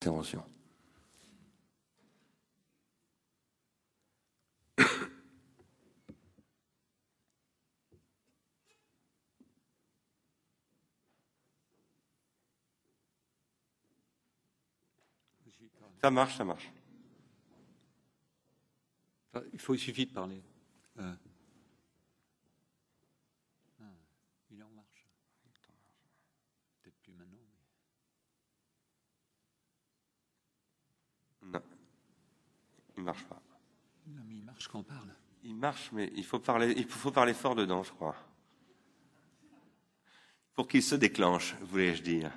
intervention. Ça marche, ça marche. Il, faut, il suffit de parler. Euh. Ah, il est en marche. Peut-être plus maintenant. Non. Il marche pas. Non, mais il marche quand on parle. Il marche, mais il faut parler, il faut parler fort dedans, je crois. Pour qu'il se déclenche, voulais-je dire.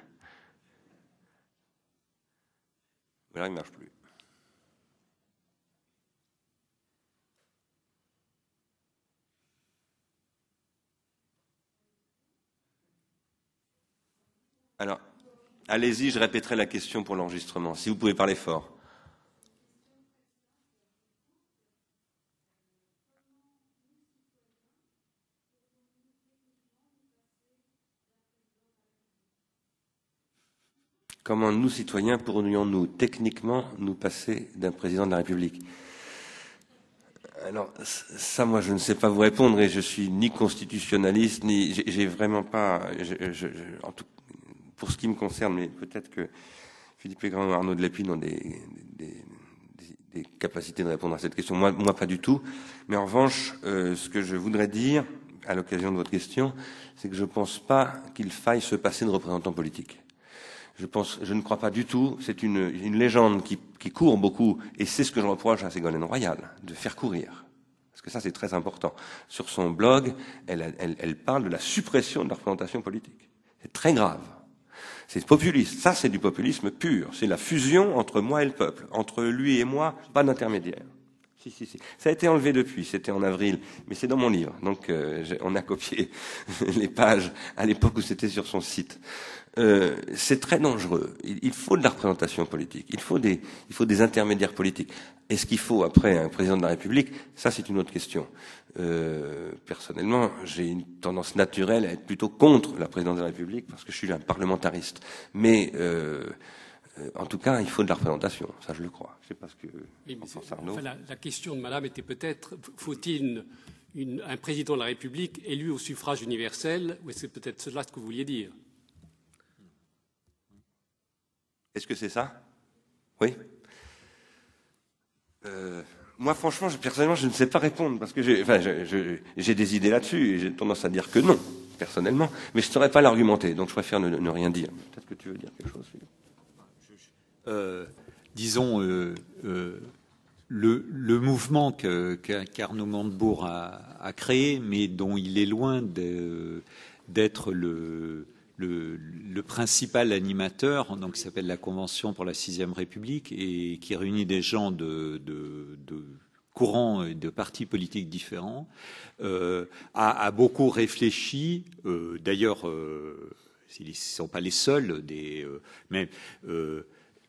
Voilà, il ne marche plus. Alors, allez-y, je répéterai la question pour l'enregistrement, si vous pouvez parler fort. Comment nous, citoyens, pourrions-nous techniquement nous passer d'un président de la République? Alors, ça, moi, je ne sais pas vous répondre et je suis ni constitutionnaliste, ni. J'ai vraiment pas. Pour ce qui me concerne, mais peut-être que Philippe Legrand et Arnaud de Lépine ont des, capacités de répondre à cette question. Moi, moi pas du tout. Mais en revanche, euh, ce que je voudrais dire, à l'occasion de votre question, c'est que je ne pense pas qu'il faille se passer de représentants politiques. Je, pense, je ne crois pas du tout. C'est une, légende qui, court beaucoup, et c'est ce que je reproche à Ségolène Royal, de faire courir. Parce que ça, c'est très important. Sur son blog, elle parle de la suppression de la représentation politique. C'est très grave. C'est populiste. Ça, c'est du populisme pur. C'est la fusion entre moi et le peuple. Entre lui et moi, pas d'intermédiaire. Si, si, si. Ça a été enlevé depuis, c'était en avril, mais c'est dans mon livre. Donc euh, on a copié les pages à l'époque où c'était sur son site. Euh, c'est très dangereux. Il, faut de la représentation politique. Il faut des, il faut des intermédiaires politiques. Est-ce qu'il faut après un président de la République? Ça, c'est une autre question. Euh, personnellement, j'ai une tendance naturelle à être plutôt contre la présidence de la République parce que je suis un parlementariste. Mais euh, en tout cas, il faut de la représentation. Ça, je le crois. Je sais pas ce que enfin, la, la, question de Madame était peut-être faut-il un président de la République élu au suffrage universel? Ou c'est peut-être cela que vous vouliez dire? Est-ce que c'est ça? Oui? Euh, Moi, franchement, personnellement, je ne sais pas répondre parce que j'ai des idées là-dessus et j'ai tendance à dire que non, personnellement, mais je ne saurais pas l'argumenter, donc je préfère ne, rien dire. Peut-être que tu veux dire quelque chose. Euh, disons, euh, le, mouvement qu'Arnaud Montebourg a, a, créé, mais dont il est loin d'être le le, principal animateur, donc qui s'appelle la Convention pour la Sixième République, et qui réunit des gens de, courants et de partis politiques différents, euh, a, beaucoup réfléchi. Euh, d'ailleurs, euh, ils ne sont pas les seuls, mais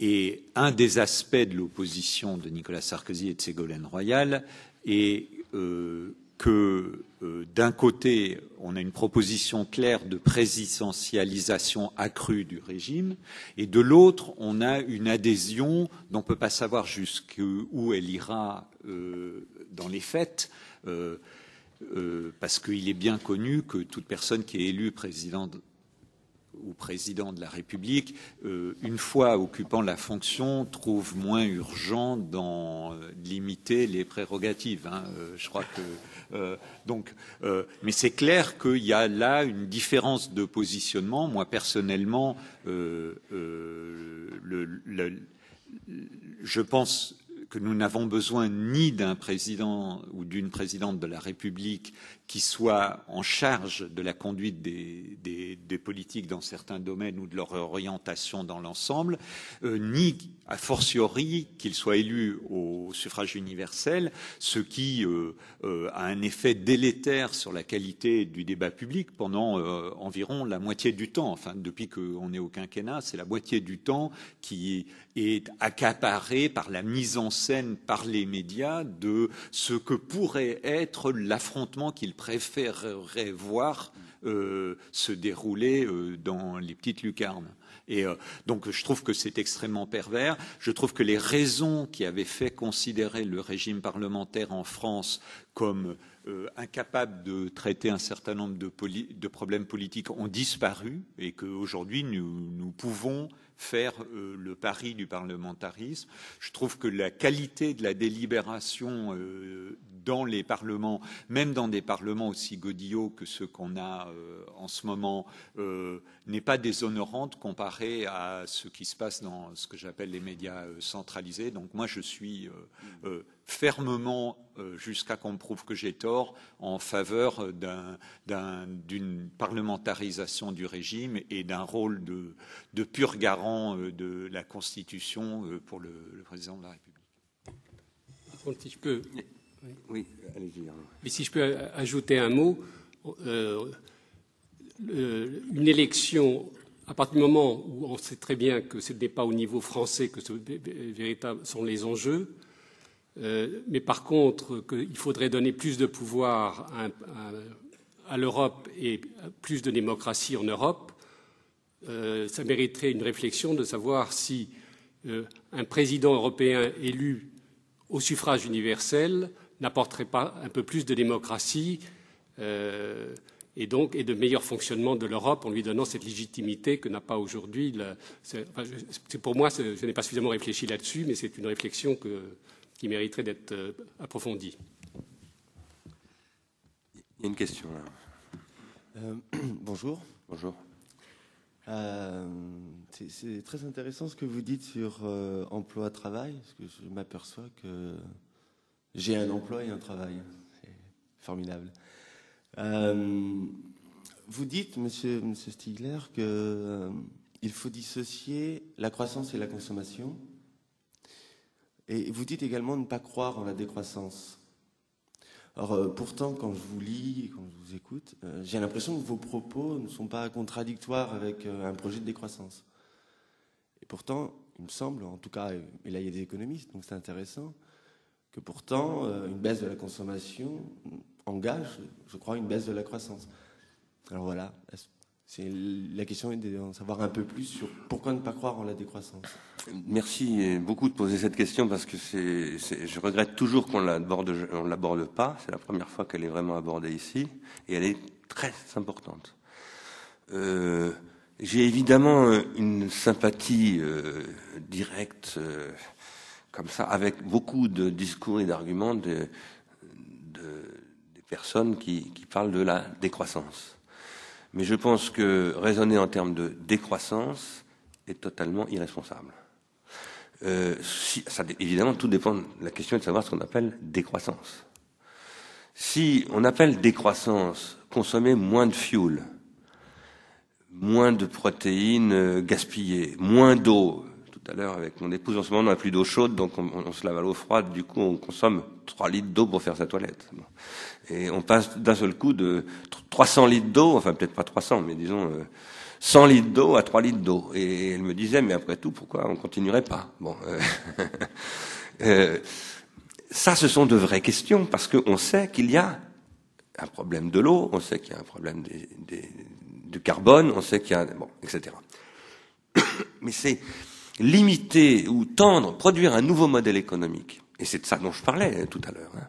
et un des aspects de l'opposition de Nicolas Sarkozy et de Ségolène Royal est que euh, d'un côté, on a une proposition claire de présidentialisation accrue du régime, et de l'autre, on a une adhésion dont on ne peut pas savoir jusqu'où elle ira euh, dans les faits, euh, parce qu'il est bien connu que toute personne qui est élue président ou président de la République, une fois occupant la fonction, trouve moins urgent d'en limiter les prérogatives. Hein. Je crois que donc, mais c'est clair qu'il y a là une différence de positionnement. Moi personnellement, le, je pense que nous n'avons besoin ni d'un président ou d'une présidente de la République qui soit en charge de la conduite des, politiques dans certains domaines ou de leur orientation dans l'ensemble, euh, ni a fortiori qu'il soit élu au suffrage universel, ce qui euh, euh, a un effet délétère sur la qualité du débat public pendant environ la moitié du temps. Enfin, depuis qu'on est au quinquennat, c'est la moitié du temps qui est accaparé par la mise en scène par les médias de ce que pourrait être l'affrontement qu'ils préférerait voir euh, se dérouler euh, dans les petites lucarnes. Et donc je trouve que c'est extrêmement pervers. Je trouve que les raisons qui avaient fait considérer le régime parlementaire en France comme incapable de traiter un certain nombre de, de, problèmes politiques ont disparu et qu'aujourd'hui nous, nous pouvons faire euh, le pari du parlementarisme. Je trouve que la qualité de la délibération euh, dans les parlements, même dans des parlements aussi godillots que ceux qu'on a euh, en ce moment, n'est pas déshonorante comparée à ce qui se passe dans ce que j'appelle les médias centralisés. Donc moi, je suis fermement, euh, jusqu'à qu'on me prouve que j'ai tort, en faveur d'une parlementarisation du régime et d'un rôle de, pur garant euh, de la Constitution euh, pour le, président de la République. si je peux, oui, Mais si je peux ajouter un mot, une élection à partir du moment où on sait très bien que ce n'est pas au niveau français que ce véritable sont les enjeux, euh, mais par contre, qu'il faudrait donner plus de pouvoir à, l'Europe et plus de démocratie en Europe, euh, ça mériterait une réflexion de savoir si euh, un président européen élu au suffrage universel n'apporterait pas un peu plus de démocratie et donc et de meilleur fonctionnement de l'Europe en lui donnant cette légitimité que n'a pas aujourd'hui. pour moi, je n'ai pas suffisamment réfléchi là-dessus, mais c'est une réflexion que, qui mériterait d'être euh, approfondie. Il y a une question là. Euh, bonjour. Bonjour. Euh, c'est très intéressant ce que vous dites sur emploi-travail, parce que je m'aperçois que j'ai un emploi et un travail. C'est formidable. vous dites, monsieur, monsieur Stigler, qu'il faut dissocier la croissance et la consommation. Et vous dites également ne pas croire en la décroissance. Alors, euh, pourtant, quand je vous lis, quand je vous écoute, euh, j'ai l'impression que vos propos ne sont pas contradictoires avec euh, un projet de décroissance. Et pourtant, il me semble, en tout cas, et là il y a des économistes, donc c'est intéressant, que pourtant, une baisse de la consommation engage, je crois, une baisse de la croissance. Alors voilà, la question est de savoir un peu plus sur pourquoi ne pas croire en la décroissance. Merci beaucoup de poser cette question parce que je regrette toujours qu'on on l'aborde pas. C'est la première fois qu'elle est vraiment abordée ici et elle est très importante. Euh, j'ai évidemment une sympathie euh, directe, euh, comme ça, avec beaucoup de discours et d'arguments de, des personnes qui parlent de la décroissance. Mais je pense que raisonner en termes de décroissance est totalement irresponsable. Euh, si, ça, évidemment, tout dépend. La question est de savoir ce qu'on appelle décroissance. Si on appelle décroissance consommer moins de fuel, moins de protéines euh, gaspillées, moins d'eau. Tout à l'heure, avec mon épouse, en ce moment, on n'a plus d'eau chaude, donc on, se lave à l'eau froide. Du coup, on consomme 3 litres d'eau pour faire sa toilette. Et on passe d'un seul coup de 300 litres d'eau, enfin peut-être pas 300, mais disons 100 euh, litres d'eau à 3 litres d'eau. Et elle me disait, mais après tout, pourquoi on continuerait pas? Bon, euh, euh, ça, ce sont de vraies questions parce qu'on sait qu'il y a un problème de l'eau, on sait qu'il y a un problème du carbone, on sait qu'il y a bon, etc. Mais c'est limiter ou tendre, produire un nouveau modèle économique. Et c'est de ça dont je parlais tout à l'heure. Hein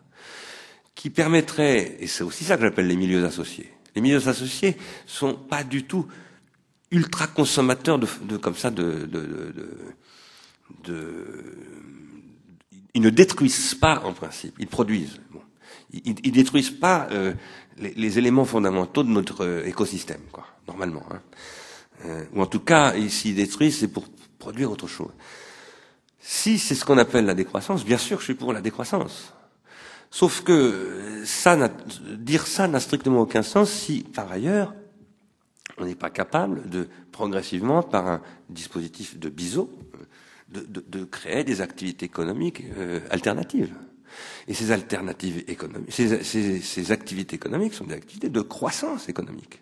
qui permettrait, et c'est aussi ça que j'appelle les milieux associés. Les milieux associés sont pas du tout ultra consommateurs de, de comme ça de, de, de, ils ne détruisent pas en principe, ils produisent. Ils, ils détruisent pas euh, les, les, éléments fondamentaux de notre euh, écosystème, quoi, normalement. Hein. Euh, ou en tout cas, s'ils détruisent, c'est pour produire autre chose. Si c'est ce qu'on appelle la décroissance, bien sûr, je suis pour la décroissance. Sauf que ça, dire ça n'a strictement aucun sens si, par ailleurs, on n'est pas capable de, progressivement, par un dispositif de biseau, de, créer des activités économiques euh, alternatives. Et ces alternatives économiques, ces, ces, ces, activités économiques sont des activités de croissance économique.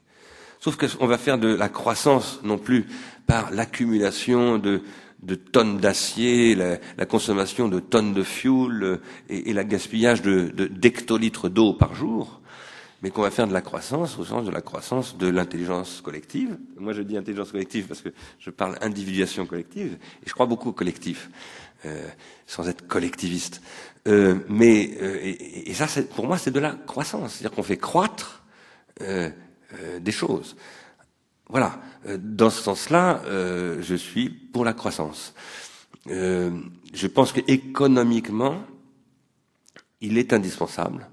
Sauf qu'on va faire de la croissance non plus par l'accumulation de, de tonnes d'acier, la, consommation de tonnes de fuel euh, et, et la gaspillage de, d'hectolitres d'eau par jour, mais qu'on va faire de la croissance au sens de la croissance de l'intelligence collective. Moi, je dis intelligence collective parce que je parle individuation collective, et je crois beaucoup au collectif, euh, sans être collectiviste. Euh, mais euh, et, et, ça, pour moi, c'est de la croissance, c'est-à-dire qu'on fait croître euh, euh, des choses. Voilà. Dans ce sens-là, je suis pour la croissance. je pense que économiquement, il est indispensable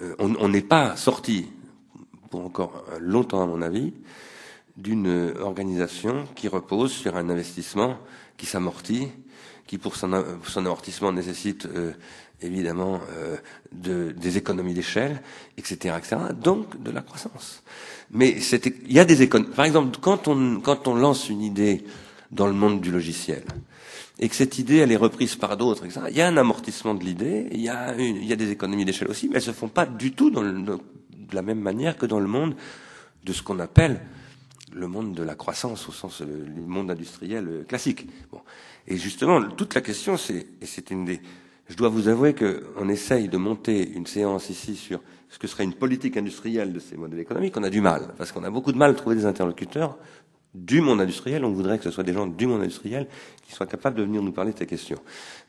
euh, on n'est pas sorti, pour encore longtemps à mon avis, d'une organisation qui repose sur un investissement qui s'amortit, qui pour son, amortissement nécessite euh, évidemment euh, des économies d'échelle, etc., etc. Donc de la croissance. Mais il y a des économies. Par exemple, quand on, quand on lance une idée dans le monde du logiciel, et que cette idée, elle est reprise par d'autres, etc. Il y a un amortissement de l'idée, il, y a y a des économies d'échelle aussi, mais elles se font pas du tout dans le, de la même manière que dans le monde de ce qu'on appelle le monde de la croissance au sens euh, du monde industriel euh, classique. Bon. Et justement, toute la question, c'est, et c'est une des, je dois vous avouer qu'on essaye de monter une séance ici sur ce que serait une politique industrielle de ces modèles économiques, on a du mal, parce qu'on a beaucoup de mal à trouver des interlocuteurs du monde industriel. On voudrait que ce soit des gens du monde industriel qui soient capables de venir nous parler de ces questions.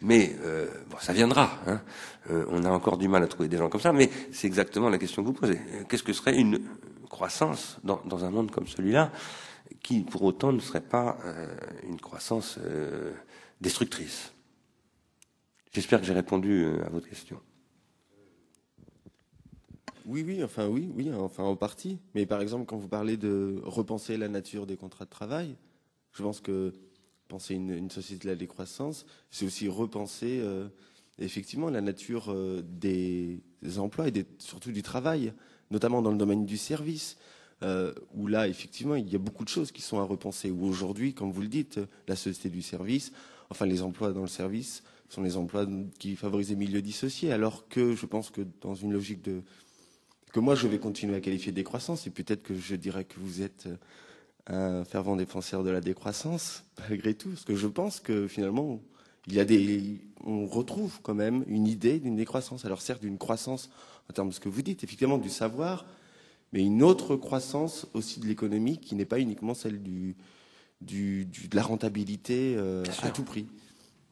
Mais euh, bon, ça viendra. Hein. Euh, on a encore du mal à trouver des gens comme ça, mais c'est exactement la question que vous posez. Qu'est-ce que serait une croissance dans, un monde comme celui-là, qui pour autant ne serait pas euh, une croissance euh, destructrice? J'espère que j'ai répondu euh, à votre question. Oui, oui, enfin oui, oui, enfin en partie. Mais par exemple, quand vous parlez de repenser la nature des contrats de travail, je pense que penser une, une société de la décroissance, c'est aussi repenser euh, effectivement la nature euh, des, emplois et surtout du travail, notamment dans le domaine du service, où là, effectivement, il y a beaucoup de choses qui sont à repenser. Où aujourd'hui, comme vous le dites, la société du service, enfin les emplois dans le service, sont les emplois qui favorisent les milieux dissociés, alors que je pense que dans une logique de que moi je vais continuer à qualifier de décroissance, et peut-être que je dirais que vous êtes un fervent défenseur de la décroissance, malgré tout, parce que je pense que finalement, il y a des, on retrouve quand même une idée d'une décroissance. Alors certes, d'une croissance en termes de ce que vous dites, effectivement du savoir, mais une autre croissance aussi de l'économie qui n'est pas uniquement celle du, du, du de la rentabilité euh, à tout prix.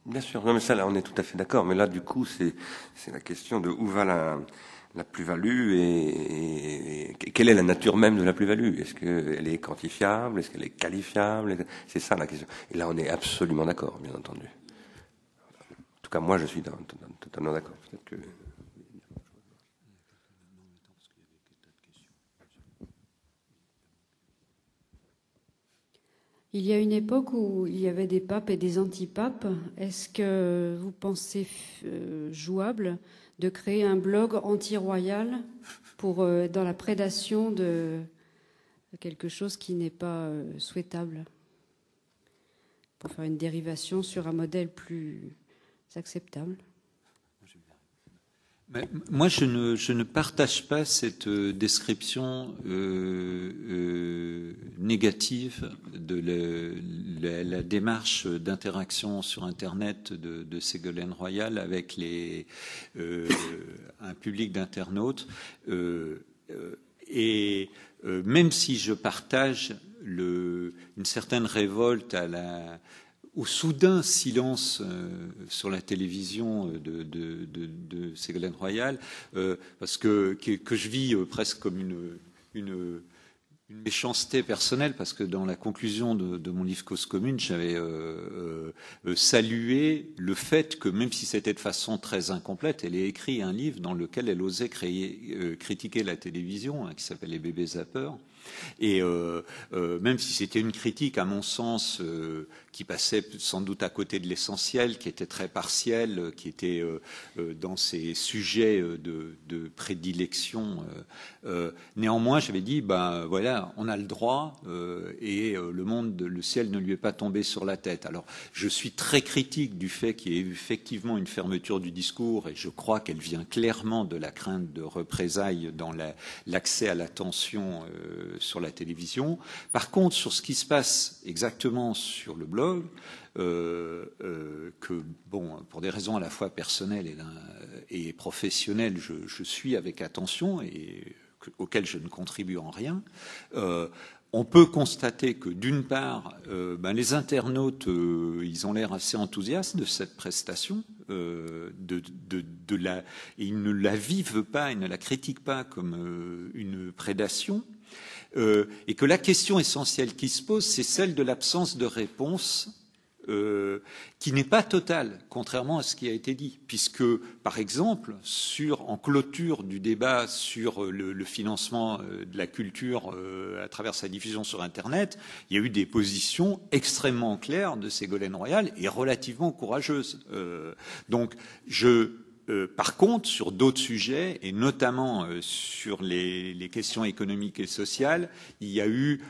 Bien sûr, non mais ça là on est tout à fait d'accord, mais là du coup c'est la question de où va la la plus-value et, et, quelle est la nature même de la plus-value? Est-ce qu'elle est quantifiable? Est-ce qu'elle est qualifiable? C'est ça la question. Et là, on est absolument d'accord, bien entendu. En tout cas, moi, je suis totalement d'accord. Peut-être que Il y a une époque où il y avait des papes et des antipapes. Est-ce que vous pensez euh, jouable de créer un blog anti-royal pour euh, dans la prédation de quelque chose qui n'est pas euh, souhaitable, pour faire une dérivation sur un modèle plus acceptable. Moi, je ne, partage pas cette euh, description euh, euh, négative de la, démarche d'interaction sur Internet de, Ségolène Royal avec les, un public d'internautes. Et même si je partage le, une certaine révolte à la au soudain silence euh, sur la télévision de, de, Ségolène Royal, euh, parce que, je vis euh, presque comme une, méchanceté personnelle, parce que dans la conclusion de, mon livre Cause commune, j'avais euh, euh, salué le fait que, même si c'était de façon très incomplète, elle ait écrit un livre dans lequel elle osait critiquer la télévision, hein, qui s'appelle Les bébés zappeurs. Et euh, euh, même si c'était une critique, à mon sens, euh, qui passait sans doute à côté de l'essentiel, qui était très partiel, qui était dans ses sujets de, prédilection. Néanmoins, j'avais dit, ben voilà, on a le droit et le monde, le ciel ne lui est pas tombé sur la tête. Alors, je suis très critique du fait qu'il y ait effectivement une fermeture du discours et je crois qu'elle vient clairement de la crainte de représailles dans l'accès la, à l'attention sur la télévision. Par contre, sur ce qui se passe exactement sur le blog, euh, euh, que, bon, pour des raisons à la fois personnelles et, professionnelles, je, suis avec attention et auquel je ne contribue en rien, on peut constater que d'une part, euh, ben, les internautes, euh, ils ont l'air assez enthousiastes de cette prestation, euh, ils ne la vivent pas, ils ne la critiquent pas comme une prédation, et que la question essentielle qui se pose, c'est celle de l'absence de réponse euh, qui n'est pas totale, contrairement à ce qui a été dit, puisque, par exemple, en clôture du débat sur le, le financement euh, de la culture euh, à travers sa diffusion sur Internet, il y a eu des positions extrêmement claires de Ségolène Royal et relativement courageuses. donc, je par contre, sur d'autres sujets, et notamment sur les, questions économiques et sociales, il y a eu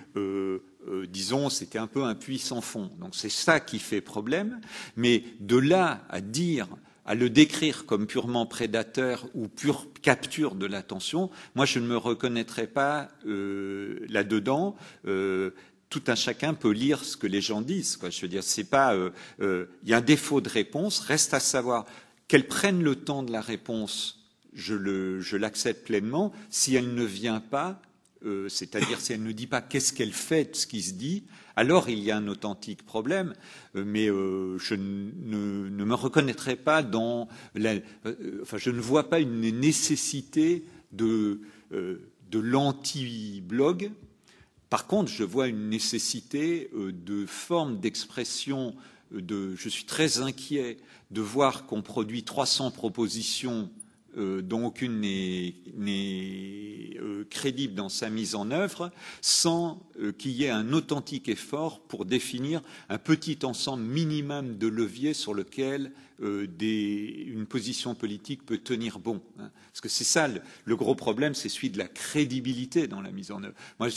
euh, disons, c'était un peu un puits sans fond. Donc c'est ça qui fait problème. Mais de là à dire, à le décrire comme purement prédateur ou pure capture de l'attention, moi je ne me reconnaîtrais pas euh, là-dedans. Euh, tout un chacun peut lire ce que les gens disent. Je veux dire, c'est pas. Il y a un défaut de réponse. Reste à savoir qu'elles prennent le temps de la réponse. Je l'accepte pleinement. Si elle ne vient pas, euh, c'est-à-dire si elle ne dit pas qu'est-ce qu'elle fait de ce qui se dit, alors il y a un authentique problème, euh, mais euh, je ne, me reconnaîtrai pas dans enfin je ne vois pas une nécessité de, de l'anti-blog. Par contre, je vois une nécessité de forme d'expression. De, je suis très inquiet de voir qu'on produit 300 propositions euh, dont aucune n'est euh, crédible dans sa mise en œuvre, sans euh, qu'il y ait un authentique effort pour définir un petit ensemble minimum de leviers sur lequel une position politique peut tenir bon. Hein. Parce que c'est ça le, gros problème, c'est celui de la crédibilité dans la mise en œuvre. Moi,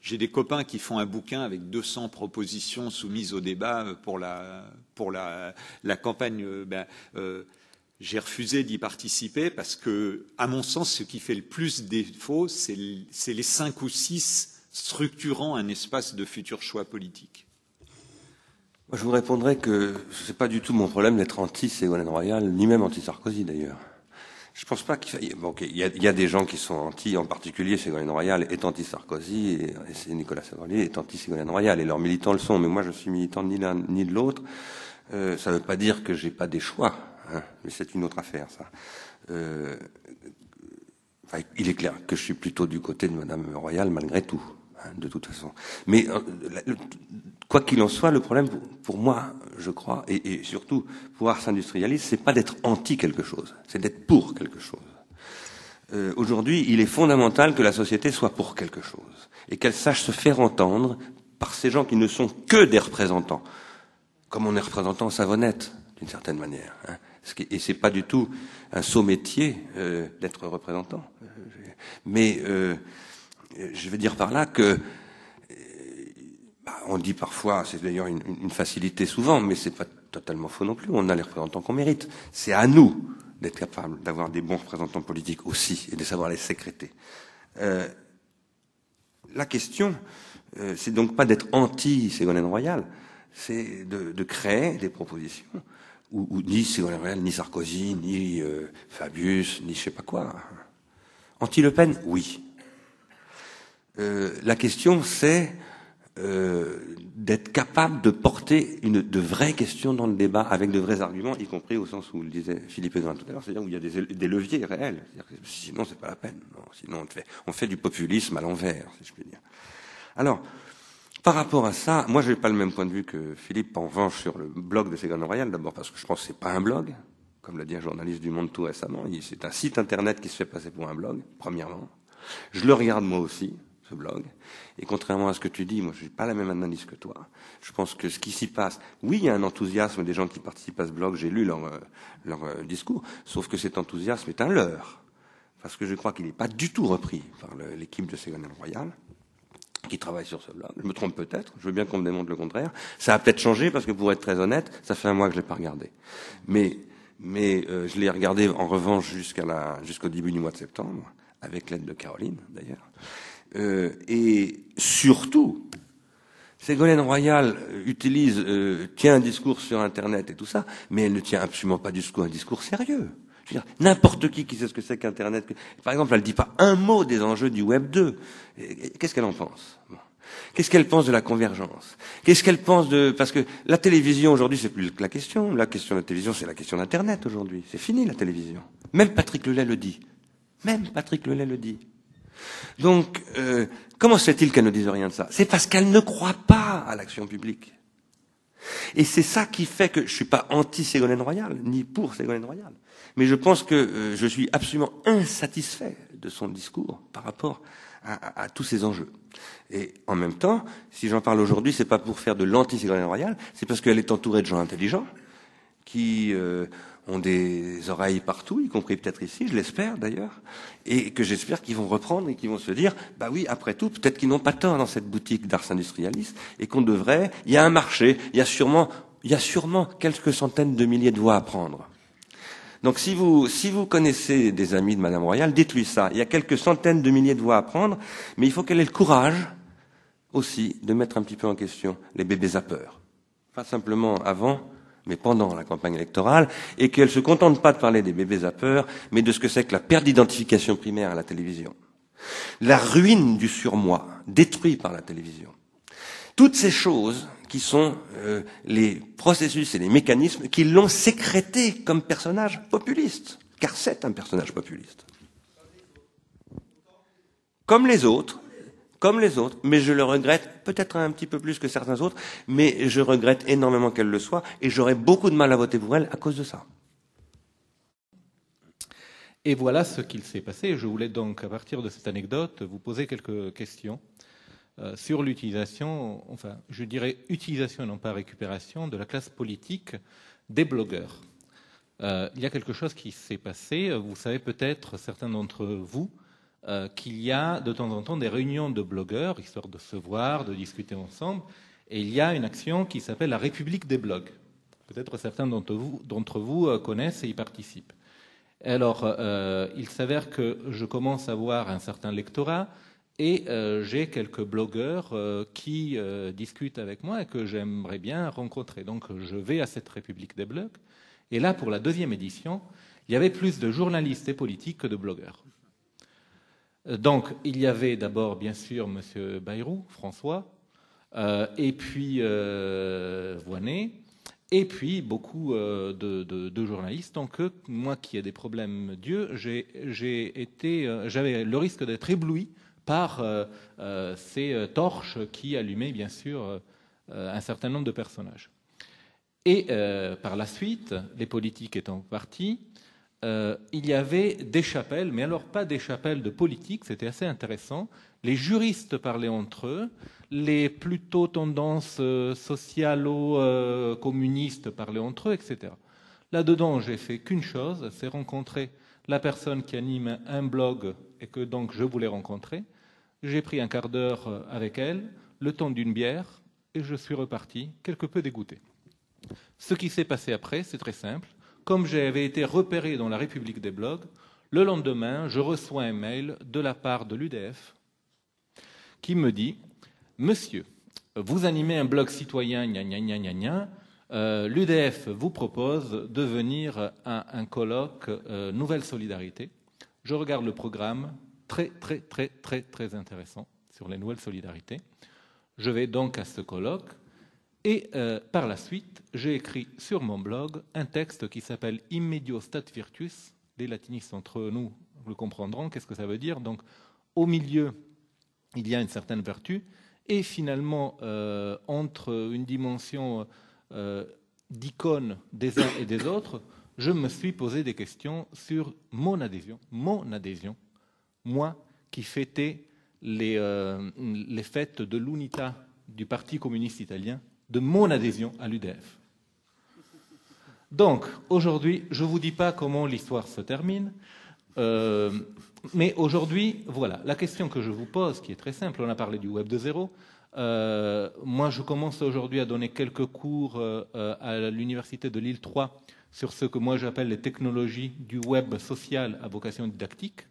j'ai des copains qui font un bouquin avec 200 propositions soumises au débat pour la, pour la campagne, ben, j'ai refusé d'y participer parce que, à mon sens, ce qui fait le plus défaut, c'est les cinq ou six structurant un espace de futurs choix politiques. Moi, je vous répondrai que ce n'est pas du tout mon problème d'être anti-Ségolène Royal, ni même anti-Sarkozy d'ailleurs. Je pense pas qu'il faille. Bon, il, y a, des gens qui sont anti, en particulier Ségolène Royal est anti-Sarkozy et, Nicolas Sarkozy est anti-Ségolène Royal et leurs militants le sont. Mais moi, je suis militant ni l'un ni de l'autre. Euh, ça ne veut pas dire que j'ai pas des choix. Hein, mais c'est une autre affaire, ça. Euh, il est clair que je suis plutôt du côté de Madame Royal, malgré tout, hein, de toute façon. Mais euh, quoi qu'il en soit, le problème pour, moi, je crois, et, surtout pouvoir s'industrialiser, c'est pas d'être anti quelque chose, c'est d'être pour quelque chose. Euh, aujourd'hui, il est fondamental que la société soit pour quelque chose et qu'elle sache se faire entendre par ces gens qui ne sont que des représentants, comme on est représentant savonnette d'une certaine manière. Hein. Et c'est pas du tout un saut métier euh, d'être représentant. Mais euh, je veux dire par là que euh, bah, on dit parfois, c'est d'ailleurs une, une, facilité souvent, mais c'est pas totalement faux non plus. On a les représentants qu'on mérite. C'est à nous d'être capables d'avoir des bons représentants politiques aussi et de savoir les sécréter. Euh, la question, euh, c'est donc pas d'être anti Ségolène Royal, c'est de, de, créer des propositions ou, ni Ségolène ni Sarkozy, ni euh, Fabius, ni je sais pas quoi. Anti-Le Pen, oui. Euh, la question, c'est euh, d'être capable de porter une, de vraies questions dans le débat avec de vrais arguments, y compris au sens où le disait Philippe Edouin tout à l'heure, c'est-à-dire où il y a des, des leviers réels. Sinon, c'est pas la peine. Non, sinon, on fait, on fait du populisme à l'envers, si je puis dire. Alors, par rapport à ça, moi, je n'ai pas le même point de vue que Philippe, en revanche, sur le blog de Ségolène Royal. D'abord parce que je pense que c'est pas un blog, comme l'a dit un journaliste du Monde tout récemment. C'est un site internet qui se fait passer pour un blog, premièrement. Je le regarde moi aussi, ce blog. Et contrairement à ce que tu dis, moi, je n'ai pas la même analyse que toi. Je pense que ce qui s'y passe, oui, il y a un enthousiasme des gens qui participent à ce blog. J'ai lu leur, euh, leur euh, discours. Sauf que cet enthousiasme est un leurre. Parce que je crois qu'il n'est pas du tout repris par l'équipe de Ségolène Royal qui travaille sur ce blog. Je me trompe peut-être, je veux bien qu'on me démontre le contraire. Ça a peut-être changé parce que pour être très honnête, ça fait un mois que je l'ai pas regardé. Mais, mais euh, je l'ai regardé en revanche jusqu'à la, jusqu'au début du mois de septembre, avec l'aide de Caroline d'ailleurs. Euh, et surtout, Ségolène Royal utilise, euh, tient un discours sur Internet et tout ça, mais elle ne tient absolument pas du discours, un discours sérieux. N'importe qui qui sait ce que c'est qu'Internet. Par exemple, elle ne dit pas un mot des enjeux du Web 2. Qu'est-ce qu'elle en pense? Qu'est-ce qu'elle pense de la convergence? Qu'est-ce qu'elle pense de... Parce que la télévision, aujourd'hui, c'est plus la question. La question de la télévision, c'est la question d'Internet, aujourd'hui. C'est fini, la télévision. Même Patrick Lelay le dit. Même Patrick Lelay le dit. Donc, euh, comment se fait-il qu'elle ne dise rien de ça? C'est parce qu'elle ne croit pas à l'action publique. Et c'est ça qui fait que je suis pas anti-Ségolène Royal, ni pour Ségolène Royal. Mais je pense que euh, je suis absolument insatisfait de son discours par rapport à, tous ces enjeux. Et en même temps, si j'en parle aujourd'hui, c'est pas pour faire de l'anti-Ségolène Royal, c'est parce qu'elle est entourée de gens intelligents qui euh, ont des oreilles partout, y compris peut-être ici, je l'espère d'ailleurs, et que j'espère qu'ils vont reprendre et qu'ils vont se dire, bah oui, après tout, peut-être qu'ils n'ont pas tort dans cette boutique d'Ars Industrialis, et qu'on devrait, il y a un marché, il y a sûrement, il y a sûrement quelques centaines de milliers de voix à prendre. Donc si vous, si vous connaissez des amis de Madame Royal, dites-lui ça. Il y a quelques centaines de milliers de voix à prendre, mais il faut qu'elle ait le courage aussi de mettre un petit peu en question les bébés zappeurs. Pas simplement avant, mais pendant la campagne électorale, et qu'elle se contente pas de parler des bébés zappeurs, mais de ce que c'est que la perte d'identification primaire à la télévision. La ruine du surmoi, détruit par la télévision. Toutes ces choses qui sont euh, les processus et les mécanismes qui l'ont sécrété comme personnage populiste, car c'est un personnage populiste. Comme les autres, comme les autres, mais je le regrette peut-être un petit peu plus que certains autres, mais je regrette énormément qu'elle le soit, et j'aurais beaucoup de mal à voter pour elle à cause de ça. Et voilà ce qu'il s'est passé. Je voulais donc, à partir de cette anecdote, vous poser quelques questions sur l'utilisation, enfin, je dirais utilisation, non pas récupération, de la classe politique des blogueurs. Euh, il y a quelque chose qui s'est passé. Vous savez peut-être, certains d'entre vous, euh, qu'il y a de temps en temps des réunions de blogueurs, histoire de se voir, de discuter ensemble, et il y a une action qui s'appelle la République des blogs. Peut-être certains d'entre vous, euh, connaissent et y participent. Alors, euh, il s'avère que je commence à avoir un certain lectorat et euh, j'ai quelques blogueurs euh, qui euh, discutent avec moi et que j'aimerais bien rencontrer. Donc, je vais à cette République des blogs. Et là, pour la deuxième édition, il y avait plus de journalistes et politiques que de blogueurs. Donc, il y avait d'abord, bien sûr, M. Bayrou, François, et puis Voinet, et puis beaucoup de, de, journalistes. Donc, moi qui ai des problèmes euh, j'avais le risque d'être ébloui par euh, ces torches qui allumaient, bien sûr, un certain nombre de personnages. Et par la suite, les politiques étant partis, euh, il y avait des chapelles, mais alors pas des chapelles de politique, c'était assez intéressant. Les juristes parlaient entre eux, les plutôt tendances euh, socialo-communistes euh, parlaient entre eux, etc. Là-dedans, j'ai fait qu'une chose, c'est rencontrer la personne qui anime un blog et que donc je voulais rencontrer. J'ai pris un quart d'heure euh, avec elle, le temps d'une bière, et je suis reparti, quelque peu dégoûté. Ce qui s'est passé après, c'est très simple comme j'avais été repéré dans la République des blogs, le lendemain, je reçois un mail de la part de l'UDF qui me dit Monsieur, vous animez un blog citoyen, gna gna gna gna gna. Euh, L'UDF vous propose de venir à un colloque euh, Nouvelle Solidarité. Je regarde le programme, très très très très très intéressant sur les nouvelles solidarités. Je vais donc à ce colloque. Et euh, par la suite, j'ai écrit sur mon blog un texte qui s'appelle Immedio stat virtus. Les latinistes entre nous le comprendront. Qu'est-ce que ça veut dire? Donc, au milieu, il y a une certaine vertu. Et finalement, euh, entre une dimension euh, d'icône des uns et des autres, je me suis posé des questions sur mon adhésion. Mon adhésion. Moi qui fêtais les, euh, fêtes de l'unità du Parti communiste italien de mon adhésion à l'UDF. Donc, aujourd'hui, je ne vous dis pas comment l'histoire se termine, euh, mais aujourd'hui, voilà, la question que je vous pose, qui est très simple, on a parlé du Web de zéro. Euh, moi, je commence aujourd'hui à donner quelques cours euh, à l'Université de Lille 3 sur ce que moi j'appelle les technologies du web social à vocation didactique.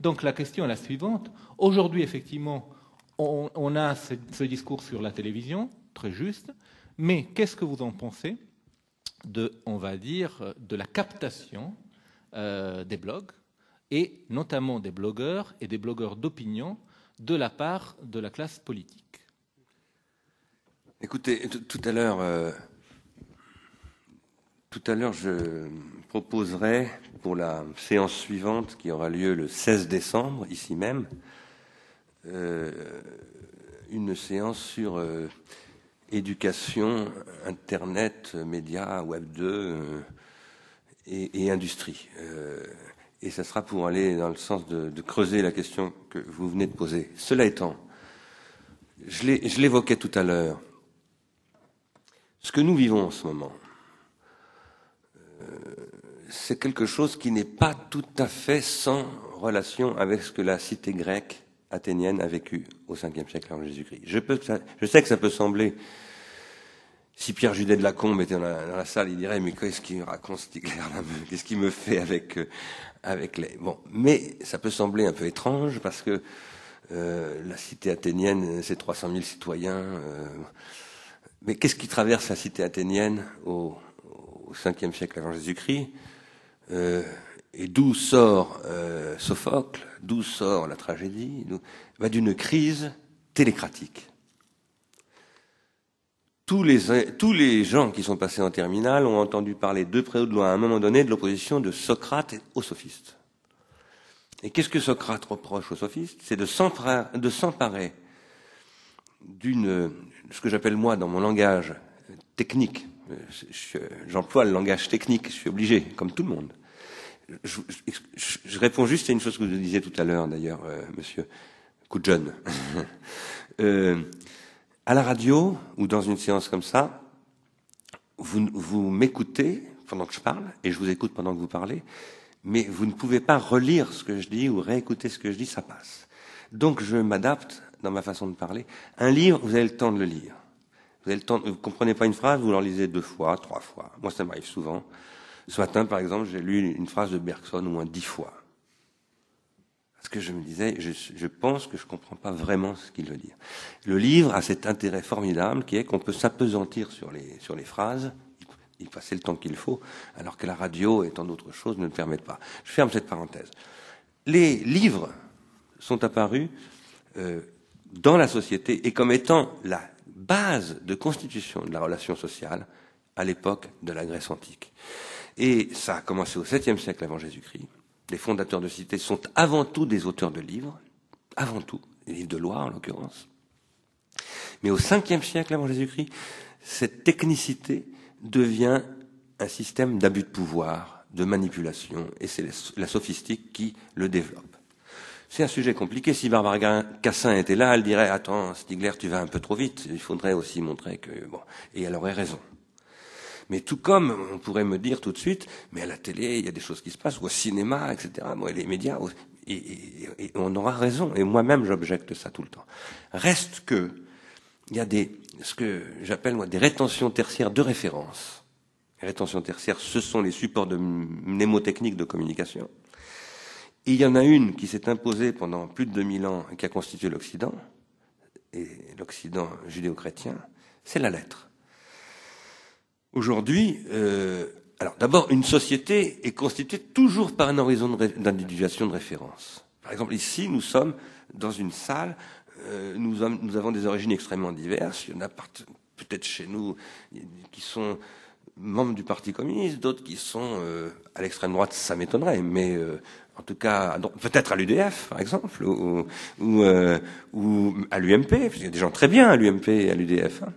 Donc la question est la suivante. Aujourd'hui, effectivement, on, a ce, discours sur la télévision, très juste. Mais qu'est-ce que vous en pensez de, on va dire, de la captation des blogs, et notamment des blogueurs et des blogueurs d'opinion de la part de la classe politique? Écoutez, tout à l'heure, euh, tout à l'heure, je proposerai pour la séance suivante, qui aura lieu le 16 décembre, ici même, euh, une séance sur euh, éducation, Internet, médias, Web 2 et, et, industrie et ça sera pour aller dans le sens de, creuser la question que vous venez de poser. Cela étant, je l'évoquais tout à l'heure, ce que nous vivons en ce moment, euh, c'est quelque chose qui n'est pas tout à fait sans relation avec ce que la cité grecque athénienne a vécu au 5e siècle avant Jésus-Christ. Je, sais que ça peut sembler si Pierre Judet de la Combe était dans la, salle, il dirait mais qu'est-ce qu'il raconte Stigler Qu'est-ce qu'il me fait avec euh, avec les bon Mais ça peut sembler un peu étrange parce que euh, la cité athénienne, c'est 300 000 citoyens. Euh, mais qu'est-ce qui traverse la cité athénienne au, au 5e siècle avant Jésus-Christ Et d'où sort Sophocle D'où sort la tragédie bah, D'une crise télécratique tous les, tous les gens qui sont passés en terminale ont entendu parler de près ou de loin à un moment donné de l'opposition de Socrate aux sophistes. Et qu'est-ce que Socrate reproche aux sophistes? C'est de s'emparer d'une, ce que j'appelle moi dans mon langage technique, j'emploie le langage technique, je suis obligé, comme tout le monde. Je, réponds juste à une chose que vous disiez tout à l'heure, d'ailleurs, euh, monsieur Coudjon. euh, à la radio ou dans une séance comme ça, vous m'écoutez pendant que je parle et je vous écoute pendant que vous parlez, mais vous ne pouvez pas relire ce que je dis ou réécouter ce que je dis, ça passe. Donc je m'adapte dans ma façon de parler. Un livre, vous avez le temps de le lire. Vous avez le temps, vous comprenez pas une phrase, vous l'en lisez deux fois, trois fois. Moi, ça m'arrive souvent. Ce matin, par exemple, j'ai lu une phrase de Bergson au moins dix fois. Parce que je me disais, je, pense que je comprends pas vraiment ce qu'il veut dire. Le livre a cet intérêt formidable qui est qu'on peut s'apesantir sur les, sur les phrases, y passer le temps qu'il faut, alors que la radio et tant d'autres choses ne le permettent pas. Je ferme cette parenthèse. Les livres sont apparus euh, dans la société et comme étant la base de constitution de la relation sociale à l'époque de la Grèce antique. Et ça a commencé au 7e siècle avant Jésus-Christ les fondateurs de cités sont avant tout des auteurs de livres, avant tout, des livres de loi en l'occurrence. Mais au 5e siècle avant Jésus-Christ, cette technicité devient un système d'abus de pouvoir, de manipulation, et c'est la sophistique qui le développe. C'est un sujet compliqué. Si Barbara Cassin était là, elle dirait Attends, Stigler, tu vas un peu trop vite. Il faudrait aussi montrer que. Bon. Et elle aurait raison. Mais tout comme on pourrait me dire tout de suite, mais à la télé, il y a des choses qui se passent, ou au cinéma, etc., moi, les médias, et, on aura raison. Et moi-même, j'objecte ça tout le temps. Reste que, il y a des, ce que j'appelle, moi, des rétentions tertiaires de référence. Les rétentions tertiaires, ce sont les supports de mnémotechnique de communication. Il y en a une qui s'est imposée pendant plus de 2000 ans et qui a constitué l'Occident, et l'Occident judéo-chrétien, c'est la lettre. Aujourd'hui, euh, alors d'abord, une société est constituée toujours par un horizon d'individuation de, référence. Par exemple, ici, nous sommes dans une salle, euh, nous, avons des origines extrêmement diverses. Il y en a peut-être chez nous qui sont membres du Parti communiste, d'autres qui sont euh, à l'extrême droite, ça m'étonnerait, mais en tout cas, peut-être à l'UDF, par exemple, ou, euh, ou à l'UMP, parce qu'il y a des gens très bien à l'UMP et à l'UDF. Hein.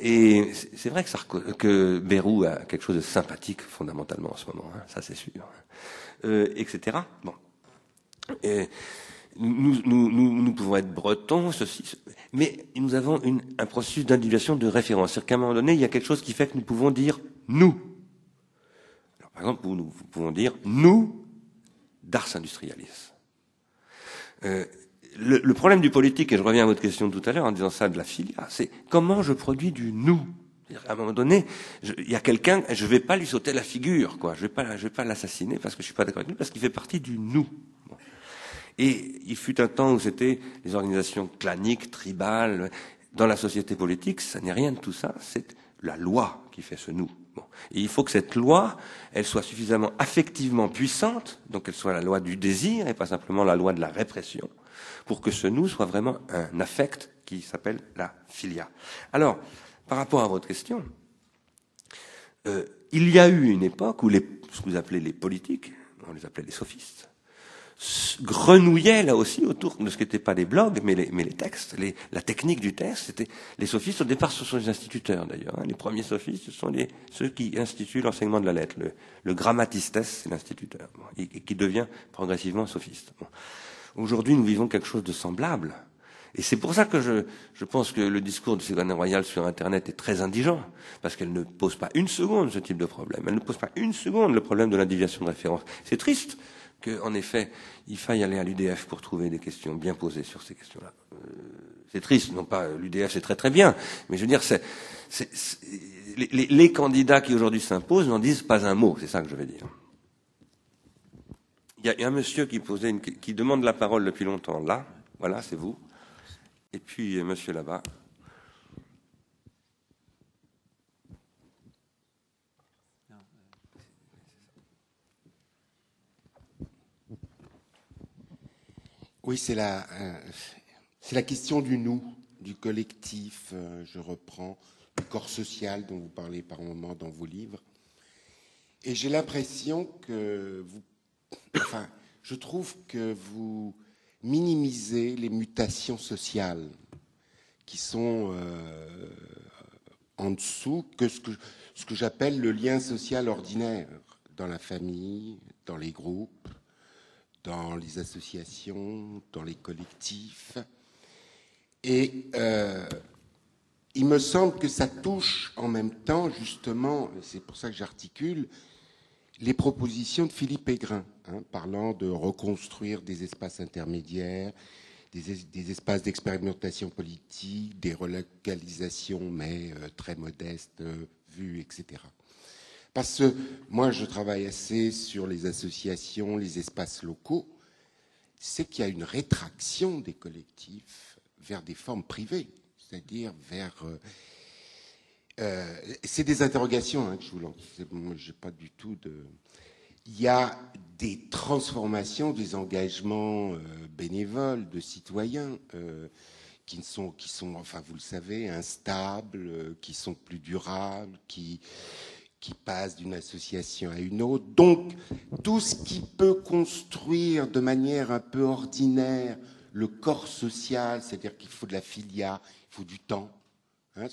Et c'est vrai que, ça, que Bérou a quelque chose de sympathique fondamentalement en ce moment, hein, ça c'est sûr, euh, etc. Bon. Et nous, nous, nous, nous, pouvons être bretons, ceci, mais nous avons une, un processus d'individuation de référence. C'est-à-dire qu'à un moment donné, il y a quelque chose qui fait que nous pouvons dire nous. Par exemple, nous pouvons dire nous d'Ars Industrialis. Euh, le, problème du politique, et je reviens à votre question tout à l'heure en disant ça de la filia, c'est comment je produis du nous. À un moment donné, il y a quelqu'un, je ne vais pas lui sauter la figure, quoi. Je vais pas, vais pas l'assassiner parce que je suis pas d'accord avec lui, parce qu'il fait partie du nous. Et il fut un temps où c'était les organisations claniques, tribales. Dans la société politique, ça n'est rien de tout ça. C'est la loi qui fait ce nous. Bon. Il faut que cette loi, elle soit suffisamment affectivement puissante, donc elle soit la loi du désir et pas simplement la loi de la répression, pour que ce nous soit vraiment un affect qui s'appelle la filia. Alors, par rapport à votre question, euh, il y a eu une époque où les, ce que vous appelez les politiques, on les appelait les sophistes, grenouillaient là aussi autour de ce qui n'était pas des blogs, mais les, mais les textes, les, la technique du texte. C'était les sophistes au départ, ce sont les instituteurs d'ailleurs. Hein. Les premiers sophistes, ce sont les, ceux qui instituent l'enseignement de la lettre. Le, le grammatistes, c'est l'instituteur, bon, et, et, qui devient progressivement sophiste. Bon. Aujourd'hui, nous vivons quelque chose de semblable. Et c'est pour ça que je, je, pense que le discours de Ségolène Royal sur Internet est très indigent, parce qu'elle ne pose pas une seconde ce type de problème. Elle ne pose pas une seconde le problème de l'individuation de référence. C'est triste qu'en effet, il faille aller à l'UDF pour trouver des questions bien posées sur ces questions-là. Euh, c'est triste, non pas l'UDF, c'est très très bien, mais je veux dire, les, candidats qui aujourd'hui s'imposent n'en disent pas un mot, c'est ça que je veux dire. Il y a, un monsieur qui posait une, qui demande la parole depuis longtemps. Là, voilà, c'est vous. Et puis, monsieur là-bas. Oui, c'est la, euh, c'est la question du nous, du collectif, euh, je reprends, du corps social dont vous parlez par moments dans vos livres. Et j'ai l'impression que vous. Enfin, je trouve que vous minimiser les mutations sociales qui sont euh, en dessous que ce que, ce que j'appelle le lien social ordinaire dans la famille, dans les groupes, dans les associations, dans les collectifs. Et euh, il me semble que ça touche en même temps, justement, c'est pour ça que j'articule, les propositions de Philippe Aigrin, hein, parlant de reconstruire des espaces intermédiaires, des, espaces d'expérimentation politique, des relocalisations, mais euh, très modestes, euh, vues, etc. Parce que moi, je travaille assez sur les associations, les espaces locaux, c'est qu'il y a une rétraction des collectifs vers des formes privées, c'est-à-dire vers... Euh, euh, c'est des interrogations hein, que je vous lance. J'ai pas du tout de. Il y a des transformations, des engagements euh, bénévoles de citoyens qui sont, qui sont, enfin, vous le savez, instables, qui sont plus durables, qui qui passent d'une association à une autre. Donc, tout ce qui peut construire de manière un peu ordinaire le corps social, c'est-à-dire qu'il faut de la filia, il faut du temps. Hein,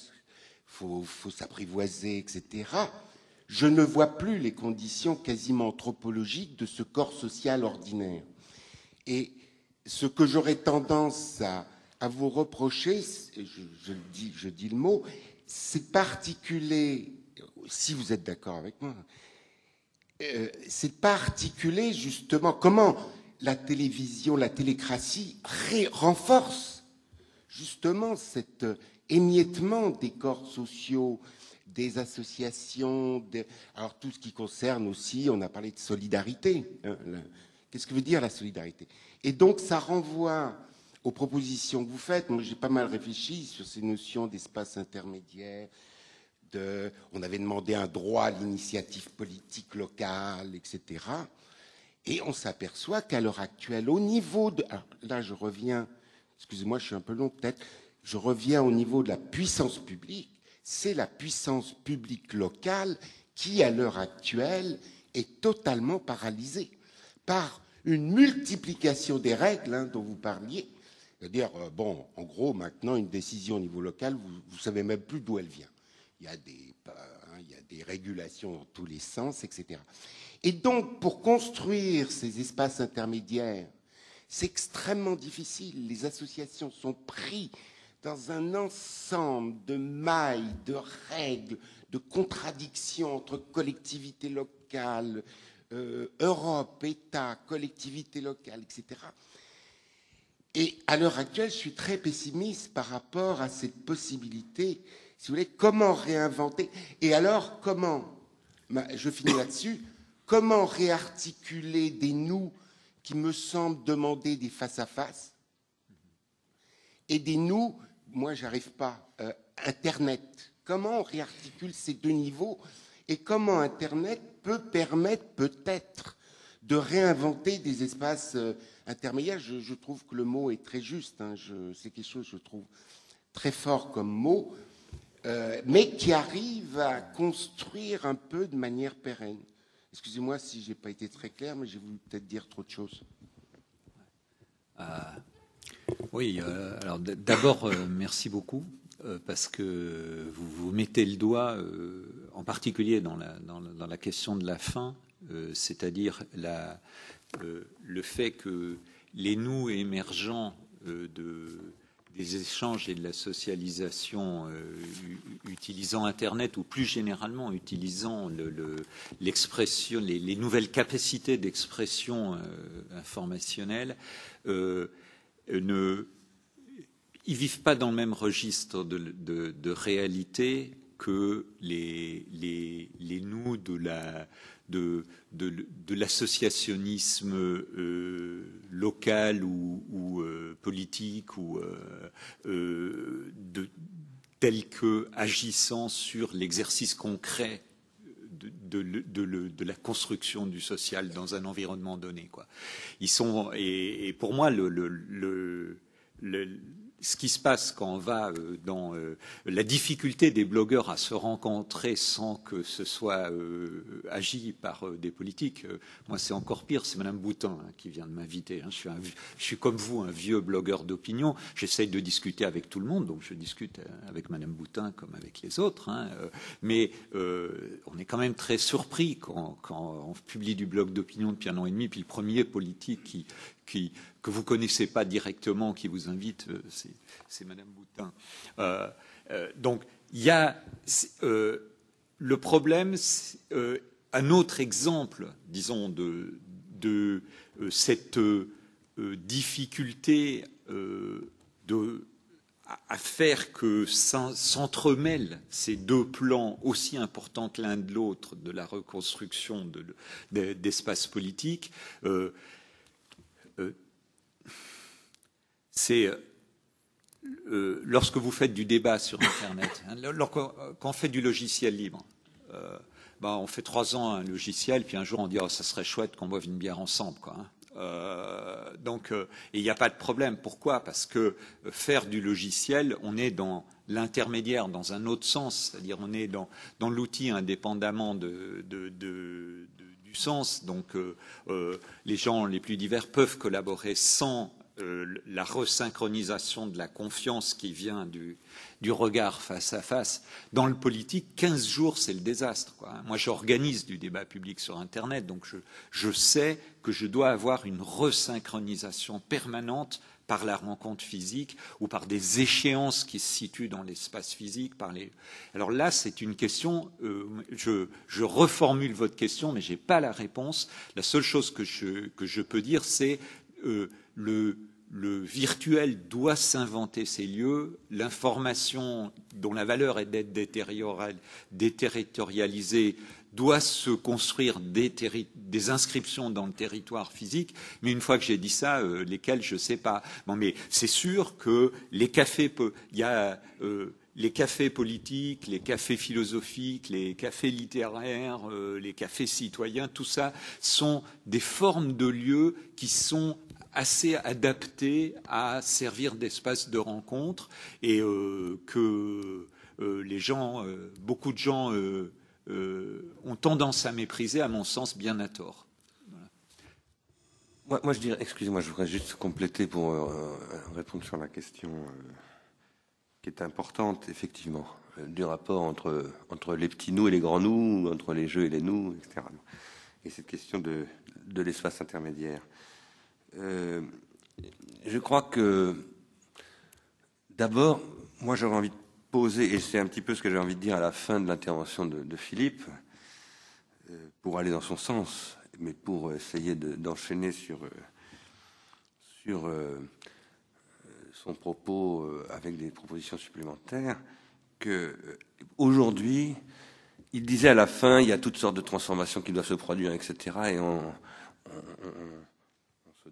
faut, s'apprivoiser, etc. Je ne vois plus les conditions quasiment anthropologiques de ce corps social ordinaire. Et ce que j'aurais tendance à, vous reprocher, je, dis, je dis le mot, c'est particulier, si vous êtes d'accord avec moi, euh, c'est particulier justement comment la télévision, la télécratie renforce justement cette émiettement des corps sociaux, des associations, alors tout ce qui concerne aussi, on a parlé de solidarité. Hein, Qu'est-ce que veut dire la solidarité? Et donc ça renvoie aux propositions que vous faites. Moi, j'ai pas mal réfléchi sur ces notions d'espace intermédiaire. On avait demandé un droit à l'initiative politique locale, etc. Et on s'aperçoit qu'à l'heure actuelle, au niveau de... Alors là, je reviens, excusez-moi, je suis un peu long peut-être, je reviens au niveau de la puissance publique, c'est la puissance publique locale qui, à l'heure actuelle, est totalement paralysée par une multiplication des règles hein, dont vous parliez. C'est-à-dire, euh, bon, en gros, maintenant, une décision au niveau local, vous ne savez même plus d'où elle vient. Il y, a des, hein, il y a des régulations dans tous les sens, etc. Et donc, pour construire ces espaces intermédiaires, c'est extrêmement difficile. Les associations sont prises dans un ensemble de mailles, de règles, de contradictions entre collectivités locales, euh, Europe, État, collectivités locales, etc. Et à l'heure actuelle, je suis très pessimiste par rapport à cette possibilité. Si vous voulez, comment réinventer Et alors, comment Je finis là-dessus. Comment réarticuler des nous qui me semblent demander des face-à-face -face, et des nous moi, j'arrive pas. Euh, Internet, comment on réarticule ces deux niveaux et comment Internet peut permettre peut-être de réinventer des espaces euh, intermédiaires? Je, trouve que le mot est très juste. Hein. C'est quelque chose, je trouve, très fort comme mot, euh, mais qui arrive à construire un peu de manière pérenne. Excusez-moi si je n'ai pas été très clair, mais j'ai voulu peut-être dire trop de choses. Euh, oui, euh, alors d'abord, merci beaucoup, parce que vous, vous, mettez le doigt, en particulier dans la, dans la, question de la fin, c'est-à-dire le fait que les nous émergents de des échanges et de la socialisation euh, utilisant Internet ou plus généralement utilisant l'expression, le, le, les, les, nouvelles capacités d'expression euh, informationnelle, euh, ne, ils vivent pas dans le même registre de réalité que les, les, les nous de la, de, de, l'associationnisme euh, local ou, euh, politique ou euh, tel que agissant sur l'exercice concret de, de, la construction du social dans un environnement donné. Quoi. Ils sont, et, pour moi, le ce qui se passe quand on va euh, dans euh, la difficulté des blogueurs à se rencontrer sans que ce soit euh, agi par des politiques, moi c'est encore pire, c'est Madame Boutin hein, qui vient de m'inviter. Hein. Je, je, suis comme vous un vieux blogueur d'opinion, j'essaye de discuter avec tout le monde, donc je discute avec Madame Boutin comme avec les autres, hein, mais on est quand même très surpris quand, quand on publie du blog d'opinion depuis un an et demi, puis le premier politique qui, qui, que vous connaissez pas directement, qui vous invite, euh, c'est Madame Boutin. Euh, euh, donc, il y a le problème, un autre exemple, disons, de, de cette difficulté de à faire que s'entremêlent ces deux plans aussi importants que l'un de l'autre de la reconstruction d'espaces de, politiques. Euh, euh, c'est euh, euh, lorsque vous faites du débat sur Internet, hein, quand on fait du logiciel libre, euh, bah, on fait trois ans un logiciel, puis un jour on dit oh, ça serait chouette qu'on boive une bière ensemble. Quoi, hein. euh, donc, euh, il n'y a pas de problème. Pourquoi? Parce que faire du logiciel, on est dans l'intermédiaire, dans un autre sens, c'est-à-dire on est dans, l'outil indépendamment de, du sens. Donc euh, euh, les gens les plus divers peuvent collaborer sans euh, la resynchronisation de la confiance qui vient du, regard face à face. Dans le politique, 15 jours, c'est le désastre. Moi, j'organise du débat public sur Internet, donc je, sais que je dois avoir une resynchronisation permanente par la rencontre physique ou par des échéances qui se situent dans l'espace physique. Par les... Alors là, c'est une question, euh, je, je, reformule votre question, mais je n'ai pas la réponse. La seule chose que je, que je peux dire, c'est euh, le, le virtuel doit s'inventer ses lieux, l'information dont la valeur est d'être déterritorialisée doit se construire des, inscriptions dans le territoire physique, mais une fois que j'ai dit ça, euh, lesquelles je ne sais pas. Mais c'est sûr que euh, les cafés politiques, les cafés philosophiques, les cafés littéraires, euh, les cafés citoyens, tout ça sont des formes de lieux qui sont assez adaptés à servir d'espace de rencontre et euh, que euh, les gens, euh, beaucoup de gens ont tendance à mépriser, à mon sens, bien à tort. Moi, moi, je dirais, excusez-moi, je voudrais juste compléter pour répondre sur la question qui est importante, effectivement, du rapport entre, entre les petits nous et les grands nous, entre les jeux et les nous, etc. Et cette question de, de l'espace intermédiaire. Euh, je crois que, d'abord, moi j'aurais envie de poser, et c'est un petit peu ce que j'ai envie de dire à la fin de l'intervention de, Philippe, euh, pour aller dans son sens, mais pour essayer d'enchaîner de, sur, euh, sur son propos avec des propositions supplémentaires, que aujourd'hui, il disait à la fin, il y a toutes sortes de transformations qui doivent se produire, etc.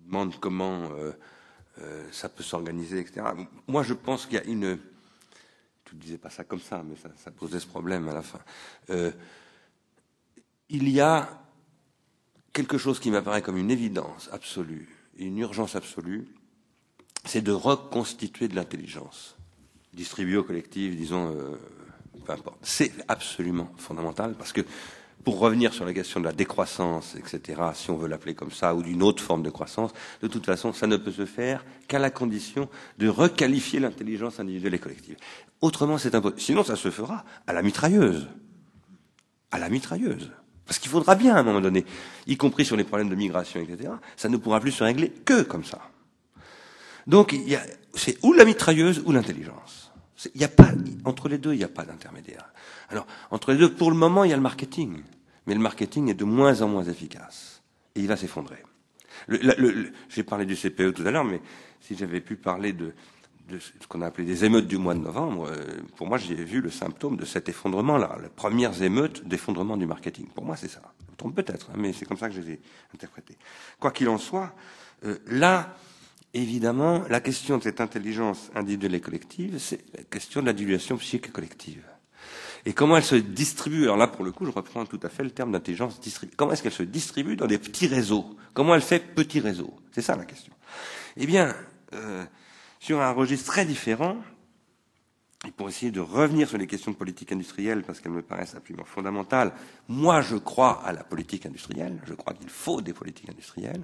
demande comment euh, euh, ça peut s'organiser, etc. Moi, je pense qu'il y a une tu ne disais pas ça comme ça, mais ça, posait ce problème à la fin. Euh, il y a quelque chose qui m'apparaît comme une évidence absolue, une urgence absolue, c'est de reconstituer de l'intelligence, distribuée au collectif, disons, euh, peu importe. C'est absolument fondamental parce que pour revenir sur la question de la décroissance, etc., si on veut l'appeler comme ça, ou d'une autre forme de croissance, de toute façon, ça ne peut se faire qu'à la condition de requalifier l'intelligence individuelle et collective. Autrement, c'est impossible. Sinon, ça se fera à la mitrailleuse. À la mitrailleuse. Parce qu'il faudra bien, à un moment donné, y compris sur les problèmes de migration, etc., ça ne pourra plus se régler que comme ça. Donc, c'est ou la mitrailleuse ou l'intelligence. Il y a pas, entre les deux, il n'y a pas d'intermédiaire. Alors, entre les deux, pour le moment, il y a le marketing. Mais le marketing est de moins en moins efficace. Et il va s'effondrer. J'ai parlé du CPE tout à l'heure, mais si j'avais pu parler de, ce qu'on a appelé des émeutes du mois de novembre, euh, pour moi, j'ai vu le symptôme de cet effondrement-là, les premières émeutes d'effondrement du marketing. Pour moi, c'est ça. Je me trompe peut-être, hein, mais c'est comme ça que je les ai interprétés. Quoi qu'il en soit, euh, là, évidemment, la question de cette intelligence individuelle et collective, c'est la question de la dilution psychique collective. Et comment elle se distribue Alors là, pour le coup, je reprends tout à fait le terme d'intelligence distribuée. Comment est-ce qu'elle se distribue dans des petits réseaux? Comment elle fait petit réseau C'est ça la question. Eh bien, euh, sur un registre très différent, et pour essayer de revenir sur les questions de politique industrielle, parce qu'elles me paraissent absolument fondamentales, moi je crois à la politique industrielle, je crois qu'il faut des politiques industrielles.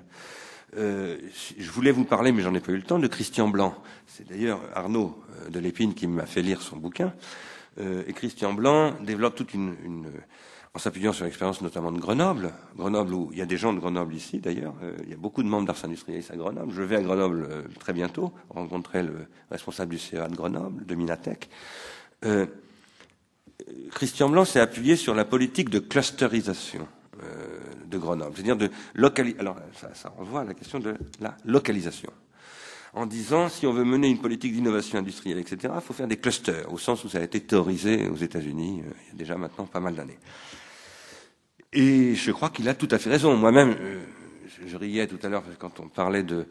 Euh, je voulais vous parler, mais j'en ai pas eu le temps, de Christian Blanc. C'est d'ailleurs Arnaud euh, de Lépine qui m'a fait lire son bouquin. Euh, et Christian Blanc développe toute une, une en s'appuyant sur l'expérience notamment de Grenoble, Grenoble où il y a des gens de Grenoble ici d'ailleurs, euh, il y a beaucoup de membres d'Ars Industrialis à Grenoble. Je vais à Grenoble euh, très bientôt rencontrer le responsable du CEA de Grenoble, de Minatec. Euh, Christian Blanc s'est appuyé sur la politique de clusterisation de Grenoble, c'est-à-dire de localisation. Alors ça, renvoie à la question de la localisation en disant si on veut mener une politique d'innovation industrielle, etc., il faut faire des clusters, au sens où ça a été théorisé aux États-Unis euh, il y a déjà maintenant pas mal d'années. Et je crois qu'il a tout à fait raison. Moi-même, euh, je, riais tout à l'heure quand on parlait de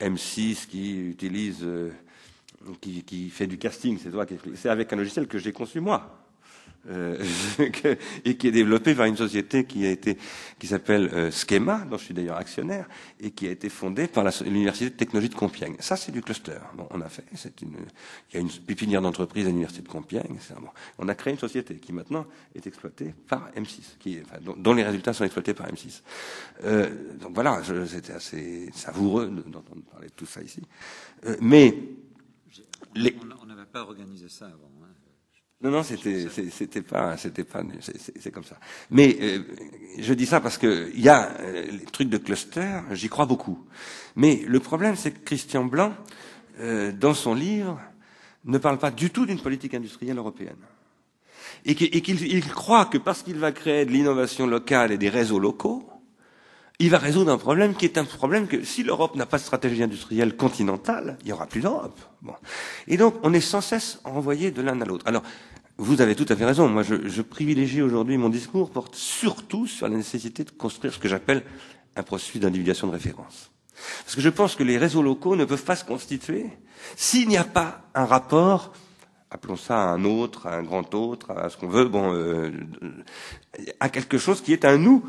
M6 qui utilise, euh, qui, qui, fait du casting, c'est avec un logiciel que j'ai conçu moi. Euh, et qui est développé par une société qui a été qui s'appelle euh, Schema, dont je suis d'ailleurs actionnaire, et qui a été fondée par l'université de technologie de Compiègne. Ça, c'est du cluster. Bon, on a fait. C'est une, il y a une pépinière d'entreprise à l'université de Compiègne. Bon. On a créé une société qui maintenant est exploitée par M6, qui, enfin, dont, les résultats sont exploités par M6. Euh, donc voilà, c'était assez savoureux d'entendre parler de tout ça ici. Euh, mais les... on n'avait pas organisé ça avant. Non, non, c'était, pas, c'était pas, c'est comme ça. Mais euh, je dis ça parce que il y a euh, les trucs de cluster, j'y crois beaucoup. Mais le problème, c'est que Christian Blanc, euh, dans son livre, ne parle pas du tout d'une politique industrielle européenne. Et qu'il croit que parce qu'il va créer de l'innovation locale et des réseaux locaux, il va résoudre un problème qui est un problème que si l'Europe n'a pas de stratégie industrielle continentale, il n'y aura plus d'Europe. Bon. Et donc, on est sans cesse envoyé de l'un à l'autre. Alors, vous avez tout à fait raison. Moi, je, je privilégie aujourd'hui mon discours porte surtout sur la nécessité de construire ce que j'appelle un processus d'individuation de référence. Parce que je pense que les réseaux locaux ne peuvent pas se constituer s'il n'y a pas un rapport, appelons ça à un autre, à un grand autre, à ce qu'on veut, bon, euh, à quelque chose qui est un nous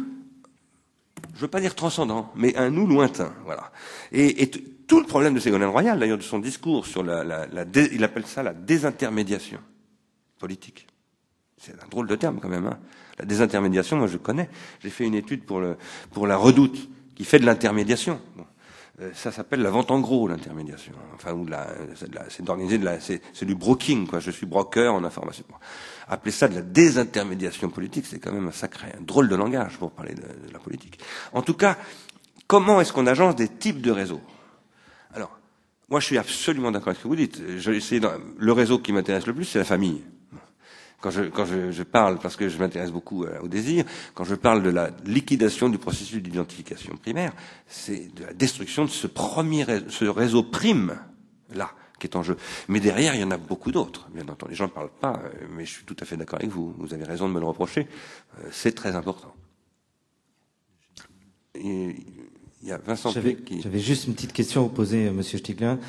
je ne veux pas dire transcendant, mais un nous lointain. Voilà. Et, tout le problème de Ségolène Royal, d'ailleurs, de son discours sur la, la, la il appelle ça la désintermédiation politique. C'est un drôle de terme quand même. Hein. La désintermédiation, moi je connais. J'ai fait une étude pour, le, pour la Redoute qui fait de l'intermédiation. Bon. Euh, ça s'appelle la vente en gros, l'intermédiation. Enfin, ou la, c'est d'organiser de la, c'est, du broking, quoi. Je suis broker en information. Appeler ça de la désintermédiation politique, c'est quand même un sacré, un drôle de langage pour parler de, la politique. En tout cas, comment est-ce qu'on agence des types de réseaux? Alors, moi, je suis absolument d'accord avec ce que vous dites. Je, dans, le réseau qui m'intéresse le plus, c'est la famille. Quand je, quand je, je parle, parce que je m'intéresse beaucoup euh, au désir, quand je parle de la liquidation du processus d'identification primaire, c'est de la destruction de ce premier ce réseau prime qui est en jeu. Mais derrière, il y en a beaucoup d'autres. Bien entendu, les gens ne parlent pas, euh, mais je suis tout à fait d'accord avec vous. Vous avez raison de me le reprocher. Euh, c'est très important. il y a Vincent qui... J'avais juste une petite question à vous poser, Monsieur Stiglin.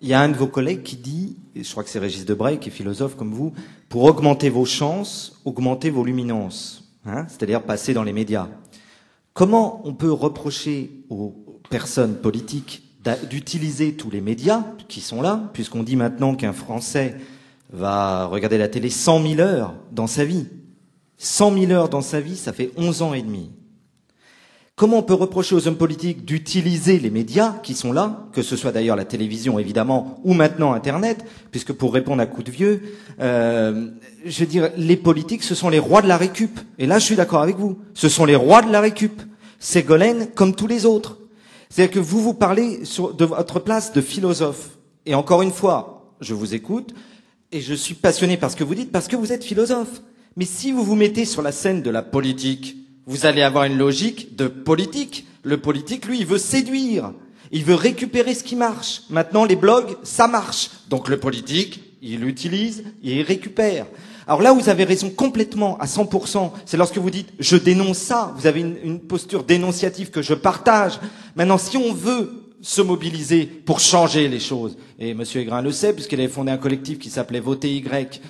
Il y a un de vos collègues qui dit, et je crois que c'est Régis Debray, qui est philosophe comme vous, pour augmenter vos chances, augmenter vos luminances. hein, c'est-à-dire passer dans les médias. Comment on peut reprocher aux personnes politiques d'utiliser tous les médias qui sont là, puisqu'on dit maintenant qu'un Français va regarder la télé 100 000 heures dans sa vie. 100 000 heures dans sa vie, ça fait 11 ans et demi. Comment on peut reprocher aux hommes politiques d'utiliser les médias qui sont là, que ce soit d'ailleurs la télévision évidemment, ou maintenant Internet, puisque pour répondre à coup de vieux, euh, je veux dire, les politiques, ce sont les rois de la récup. Et là, je suis d'accord avec vous. Ce sont les rois de la récup. Ségolène, comme tous les autres. C'est-à-dire que vous vous parlez sur, de votre place de philosophe. Et encore une fois, je vous écoute, et je suis passionné par ce que vous dites, parce que vous êtes philosophe. Mais si vous vous mettez sur la scène de la politique, vous allez avoir une logique de politique. Le politique, lui, il veut séduire. Il veut récupérer ce qui marche. Maintenant, les blogs, ça marche. Donc le politique, il l'utilise, il récupère. Alors là, vous avez raison complètement, à 100%. C'est lorsque vous dites, je dénonce ça. Vous avez une, une posture dénonciative que je partage. Maintenant, si on veut se mobiliser pour changer les choses, et M. Aigrin le sait, puisqu'il avait fondé un collectif qui s'appelait Voter Y,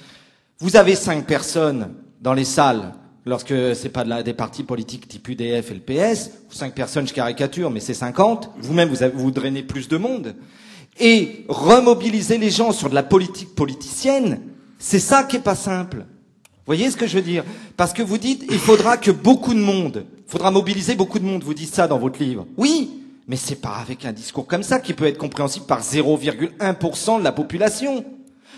vous avez cinq personnes dans les salles lorsque c'est pas de la, des partis politiques type UDF et le PS, cinq personnes, je caricature, mais c'est 50, vous-même vous, vous drainez plus de monde, et remobiliser les gens sur de la politique politicienne, c'est ça qui est pas simple. Voyez ce que je veux dire? Parce que vous dites, il faudra que beaucoup de monde, faudra mobiliser beaucoup de monde, vous dites ça dans votre livre. Oui, mais c'est pas avec un discours comme ça qui peut être compréhensible par 0,1% de la population.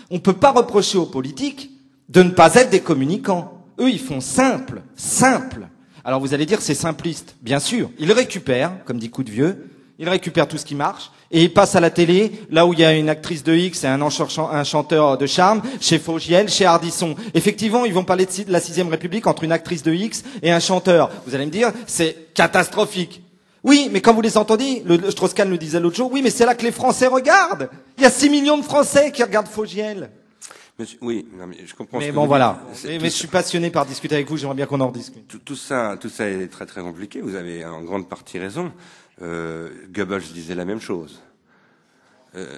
On peut pas reprocher aux politiques de ne pas être des communicants. Eux, ils font simple, simple. Alors vous allez dire c'est simpliste, bien sûr. Ils récupèrent, comme dit coup de vieux, ils récupèrent tout ce qui marche et ils passent à la télé, là où il y a une actrice de X et un, un chanteur de charme, chez Fogiel, chez Hardisson. Effectivement, ils vont parler de la sixième République entre une actrice de X et un chanteur. Vous allez me dire, c'est catastrophique. Oui, mais quand vous les entendez, le, Strauss-Kahn le disait l'autre jour, oui, mais c'est là que les Français regardent. Il y a 6 millions de Français qui regardent Fogiel oui, non, mais je comprends. Mais bon, voilà. Mais, je suis passionné par discuter avec vous. J'aimerais bien qu'on en discute. Tout, tout, ça, tout ça est très très compliqué. Vous avez en grande partie raison. Euh, Goebbels disait la même chose. Euh,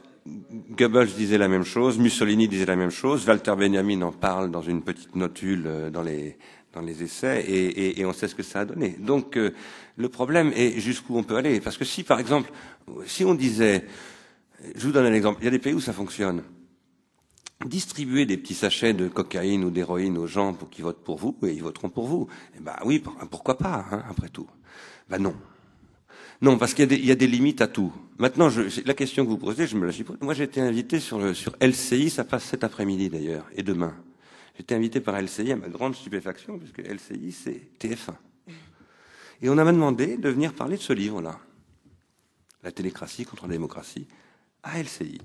Goebbels disait la même chose. Mussolini disait la même chose. Walter Benjamin en parle dans une petite notule euh, dans les dans les essais, et, et, et on sait ce que ça a donné. Donc euh, le problème est jusqu'où on peut aller. Parce que si, par exemple, si on disait, je vous donne un exemple. Il y a des pays où ça fonctionne distribuer des petits sachets de cocaïne ou d'héroïne aux gens pour qu'ils votent pour vous, et ils voteront pour vous. Eh ben oui, pourquoi pas, hein, après tout. Ben non. Non, parce qu'il y, a des limites à tout. Maintenant, la question que vous posez, je me la suis posée. Moi, j'ai été invité sur, LCI, ça passe cet après-midi d'ailleurs, et demain. J'ai été invité par LCI à ma grande stupéfaction, puisque LCI, c'est TF1. Et on m'a demandé de venir parler de ce livre-là, La télécratie contre la démocratie, à LCI.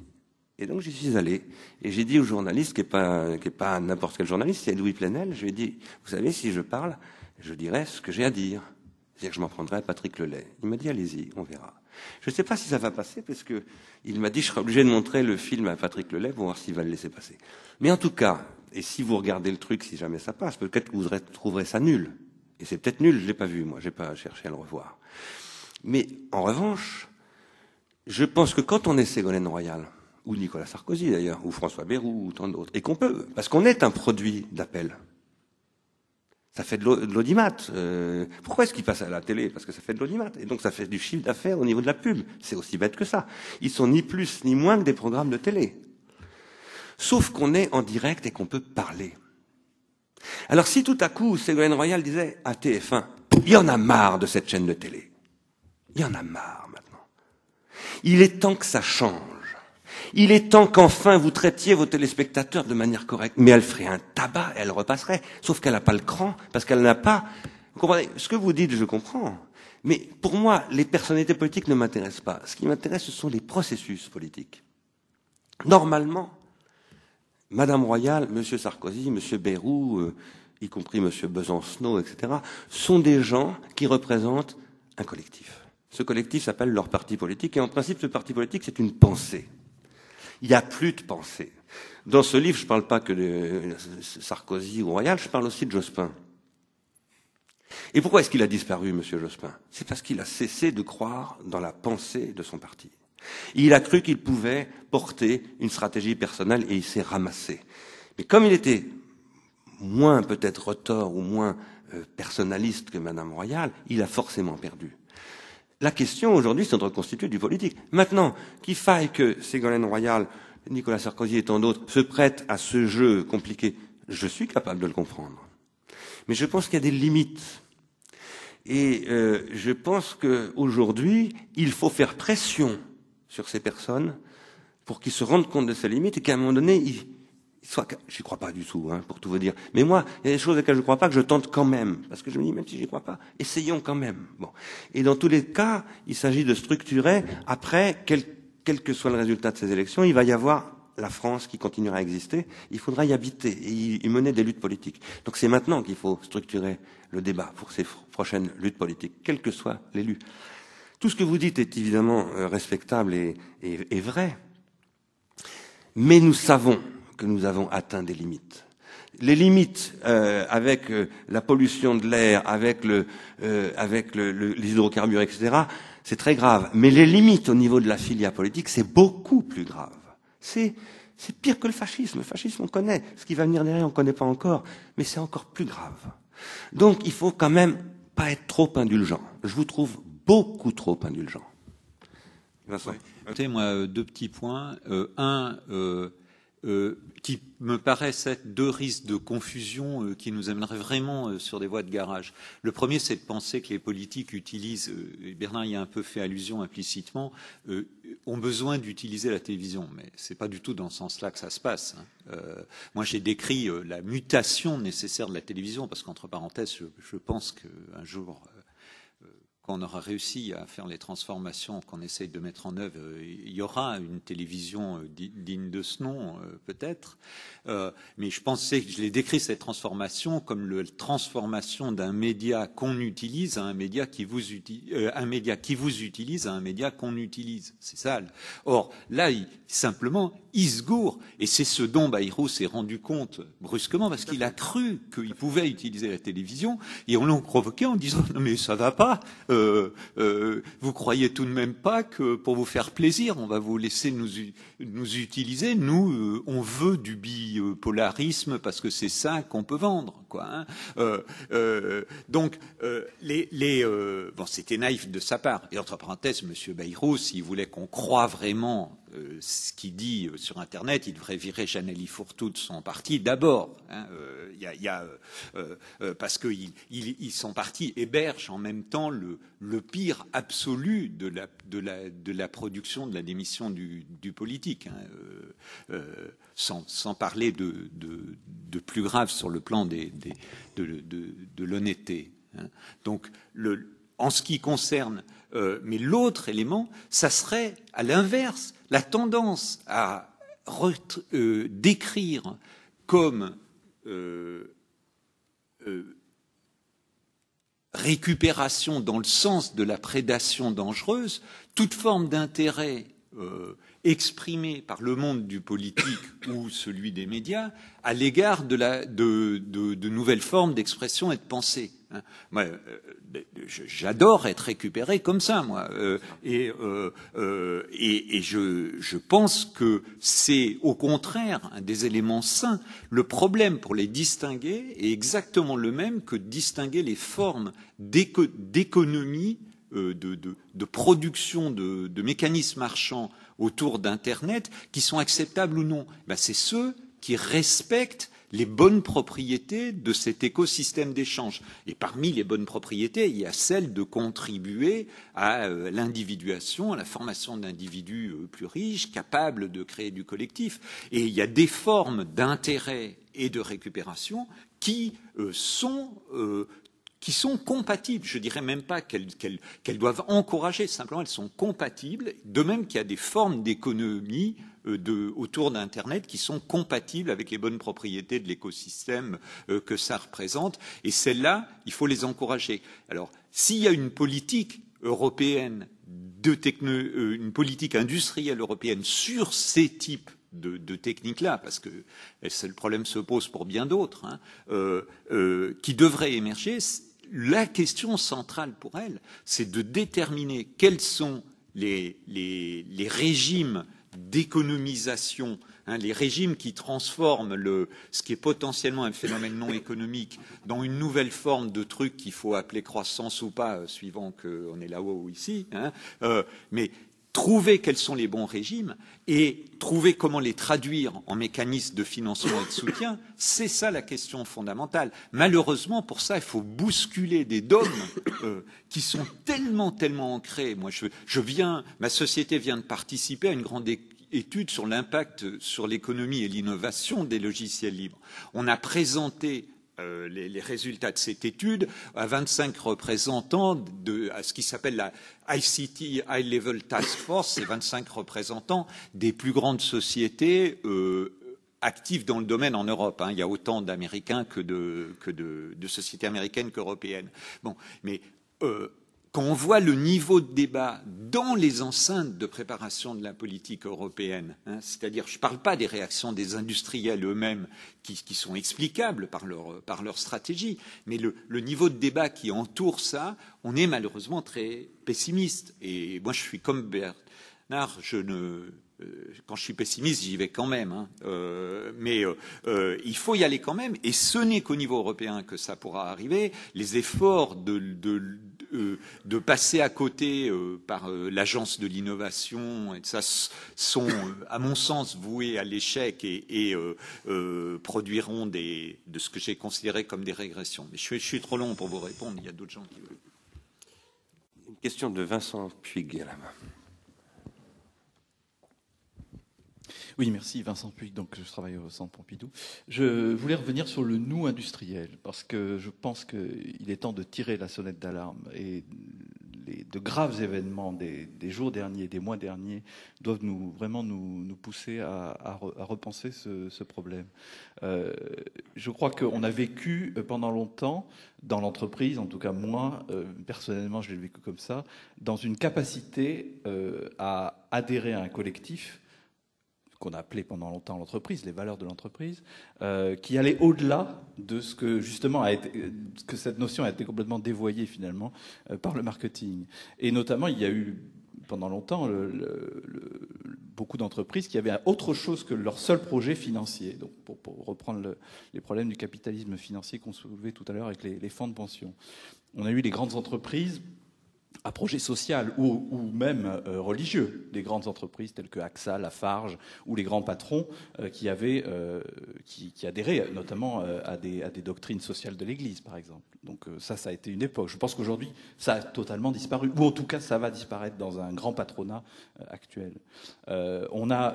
Et donc j'y suis allé et j'ai dit au journaliste, qui n'est pas n'importe quel journaliste, c'est Louis Plenel, je lui ai dit, vous savez, si je parle, je dirai ce que j'ai à dire. Que je m'en prendrai à Patrick Lelay. Il m'a dit, allez-y, on verra. Je ne sais pas si ça va passer parce que il m'a dit, je serai obligé de montrer le film à Patrick Lelay pour voir s'il va le laisser passer. Mais en tout cas, et si vous regardez le truc, si jamais ça passe, peut-être que vous trouverez ça nul. Et c'est peut-être nul, je l'ai pas vu, moi, j'ai pas cherché à le revoir. Mais en revanche, je pense que quand on est Ségolène Royal, ou Nicolas Sarkozy d'ailleurs, ou François Bayrou, ou tant d'autres, et qu'on peut, parce qu'on est un produit d'appel. Ça fait de l'audimat. Euh, pourquoi est-ce qu'ils passent à la télé? Parce que ça fait de l'audimat. Et donc ça fait du chiffre d'affaires au niveau de la pub. C'est aussi bête que ça. Ils sont ni plus ni moins que des programmes de télé. Sauf qu'on est en direct et qu'on peut parler. Alors si tout à coup Ségolène Royal disait à TF1, il y en a marre de cette chaîne de télé. Il y en a marre maintenant. Il est temps que ça change. Il est temps qu'enfin vous traitiez vos téléspectateurs de manière correcte. Mais elle ferait un tabac, elle repasserait. Sauf qu'elle n'a pas le cran, parce qu'elle n'a pas. Vous comprenez Ce que vous dites, je comprends. Mais pour moi, les personnalités politiques ne m'intéressent pas. Ce qui m'intéresse, ce sont les processus politiques. Normalement, Madame Royal, Monsieur Sarkozy, Monsieur Bayrou, euh, y compris Monsieur Besancenot, etc., sont des gens qui représentent un collectif. Ce collectif s'appelle leur parti politique, et en principe, ce parti politique, c'est une pensée. Il n'y a plus de pensée. Dans ce livre, je ne parle pas que de Sarkozy ou Royal, je parle aussi de Jospin. Et pourquoi est-ce qu'il a disparu, M. Jospin? C'est parce qu'il a cessé de croire dans la pensée de son parti. Il a cru qu'il pouvait porter une stratégie personnelle et il s'est ramassé. Mais comme il était moins peut-être retors ou moins euh, personnaliste que Madame Royal, il a forcément perdu. La question aujourd'hui, c'est de reconstituer du politique. Maintenant, qu'il faille que Ségolène Royal, Nicolas Sarkozy et tant d'autres se prêtent à ce jeu compliqué, je suis capable de le comprendre. Mais je pense qu'il y a des limites. Et euh, je pense qu'aujourd'hui, il faut faire pression sur ces personnes pour qu'ils se rendent compte de ces limites et qu'à un moment donné, ils, soit, j'y crois pas du tout, hein, pour tout vous dire. Mais moi, il y a des choses auxquelles je ne crois pas que je tente quand même, parce que je me dis même si j'y crois pas, essayons quand même. Bon. Et dans tous les cas, il s'agit de structurer. Après, quel, que soit le résultat de ces élections, il va y avoir la France qui continuera à exister. Il faudra y habiter et y mener des luttes politiques. Donc c'est maintenant qu'il faut structurer le débat pour ces prochaines luttes politiques, quel que soit l'élu. Tout ce que vous dites est évidemment euh, respectable et, et vrai. Mais nous savons que nous avons atteint des limites. Les limites euh, avec euh, la pollution de l'air, avec, le, euh, avec le, le, les hydrocarbures, etc., c'est très grave. Mais les limites au niveau de la filia politique, c'est beaucoup plus grave. C'est c'est pire que le fascisme. Le fascisme, on connaît. Ce qui va venir derrière, on ne connaît pas encore. Mais c'est encore plus grave. Donc, il faut quand même pas être trop indulgent. Je vous trouve beaucoup trop indulgent. Vincent. Ouais. Moi, deux petits points. Euh, un, euh, euh, qui me paraissent être deux risques de confusion euh, qui nous amèneraient vraiment euh, sur des voies de garage. Le premier, c'est de penser que les politiques utilisent, et Bernard y a un peu fait allusion implicitement, ont besoin d'utiliser la télévision. Mais ce n'est pas du tout dans ce sens-là que ça se passe. Hein. moi, j'ai décrit la mutation nécessaire de la télévision, parce qu'entre parenthèses, je pense qu'un jour on aura réussi à faire les transformations qu'on essaye de mettre en œuvre, il y aura une télévision euh, digne de ce nom, euh, peut-être. Euh, mais je pensais que je l'ai décrit cette transformation comme la transformation d'un média qu'on utilise à un média qui vous un média qui vous utilise à un média qu'on utilise. C'est ça. Or là, simplement, il se et c'est ce dont Bayrou s'est rendu compte brusquement parce qu'il a cru qu'il pouvait utiliser la télévision, et on l'a provoqué en disant mais ça va pas. Euh, euh, vous croyez tout de même pas que pour vous faire plaisir, on va vous laisser nous, utiliser Nous, euh, on veut du bipolarisme parce que c'est ça qu'on peut vendre. Quoi, hein euh, donc, les, les bon, c'était naïf de sa part. Et entre parenthèses, M. Bayrou, s'il voulait qu'on croie vraiment euh, ce qu'il dit euh, sur Internet, il devrait virer Chanel Fourtou de son parti d'abord. Euh, y euh, euh, parce que son parti héberge en même temps le, pire absolu de la, production de la démission du, politique. Hein, sans, sans, parler de, plus grave sur le plan de l'honnêteté. Hein. Donc, le, en ce qui concerne euh, mais l'autre élément, ça serait, à l'inverse, la tendance à euh, décrire comme euh, récupération dans le sens de la prédation dangereuse toute forme d'intérêt euh, exprimé par le monde du politique ou celui des médias à l'égard de, de, de, de nouvelles formes d'expression et de pensée. Hein. Euh, j'adore être récupéré comme ça, moi, euh, et, euh, euh, et, et je, je, pense que c'est au contraire un des éléments sains. Le problème pour les distinguer est exactement le même que distinguer les formes d'économie, de, de, de, production de, de mécanismes marchands autour d'Internet qui sont acceptables ou non. Ben, c'est ceux qui respectent les bonnes propriétés de cet écosystème d'échange. Et parmi les bonnes propriétés, il y a celle de contribuer à euh, l'individuation, à la formation d'individus euh, plus riches, capables de créer du collectif. Et il y a des formes d'intérêt et de récupération qui euh, sont qui sont compatibles. Je dirais même pas qu'elles qu doivent encourager, simplement elles sont compatibles, de même qu'il y a des formes d'économie euh, de, autour d'Internet qui sont compatibles avec les bonnes propriétés de l'écosystème euh, que ça représente. Et celles-là, il faut les encourager. Alors, s'il y a une politique européenne de techno, euh, une politique industrielle européenne sur ces types de, de techniques-là, parce que le problème se pose pour bien d'autres, hein, euh, euh, qui devraient émerger, la question centrale pour elle, c'est de déterminer quels sont les, régimes d'économisation Hein, les régimes qui transforment ce qui est potentiellement un phénomène non économique dans une nouvelle forme de truc qu'il faut appeler croissance ou pas, euh, suivant qu'on est là-haut ou ici. Hein, euh, trouver quels sont les bons régimes et trouver comment les traduire en mécanismes de financement et de soutien, c'est ça la question fondamentale. Malheureusement, pour ça, il faut bousculer des dogmes euh, qui sont tellement, tellement ancrés. Moi, je, je, viens, ma société vient de participer à une grande étude sur l'impact sur l'économie et l'innovation des logiciels libres. On a présenté euh, les, résultats de cette étude à 25 représentants de ce qui s'appelle la ICT High Level Task Force, c'est 25 représentants des plus grandes sociétés euh, actives dans le domaine en Europe. Hein. Il y a autant d'Américains que, de, sociétés américaines qu'européennes. Bon, mais euh, quand on voit le niveau de débat dans les enceintes de préparation de la politique européenne, hein, c'est-à-dire, je ne parle pas des réactions des industriels eux-mêmes qui, qui, sont explicables par leur, par leur stratégie, mais le, le, niveau de débat qui entoure ça, on est malheureusement très pessimiste. Et moi, je suis comme Bernard, je ne, quand je suis pessimiste, j'y vais quand même. Hein. Euh, mais euh, il faut y aller quand même. Et ce n'est qu'au niveau européen que ça pourra arriver. Les efforts de, de, euh, de passer à côté euh, par euh, l'agence de l'innovation et ça sont, à mon sens, voués à l'échec et, produiront des, de ce que j'ai considéré comme des régressions. Mais je suis, je suis, trop long pour vous répondre. Il y a d'autres gens qui veulent. Une question de Vincent Puig à la main. Oui, merci Vincent Puig, donc je travaille au Centre Pompidou. Je voulais revenir sur le nous industriel, parce que je pense qu'il est temps de tirer la sonnette d'alarme. Et les, de graves événements des, jours derniers, des mois derniers, doivent nous, vraiment nous, pousser à, repenser ce, problème. Euh, je crois qu'on a vécu pendant longtemps dans l'entreprise, en tout cas moi, euh, personnellement je l'ai vécu comme ça, dans une capacité euh, à adhérer à un collectif qu'on a appelé pendant longtemps l'entreprise, les valeurs de l'entreprise, euh, qui allait au-delà de ce que justement été, que cette notion a été complètement dévoyée finalement euh, par le marketing. Et notamment, il y a eu pendant longtemps beaucoup d'entreprises qui avaient autre chose que leur seul projet financier. Donc, pour, reprendre les problèmes du capitalisme financier qu'on soulevait tout à l'heure avec les fonds de pension, on a eu les grandes entreprises à projet social ou, même euh, religieux, des grandes entreprises telles que AXA, Lafarge ou les grands patrons euh, qui avaient, euh, qui, adhéraient notamment à des, à, des, doctrines sociales de l'Église, par exemple. Donc ça, ça a été une époque. Je pense qu'aujourd'hui, ça a totalement disparu, ou en tout cas, ça va disparaître dans un grand patronat actuel. on a,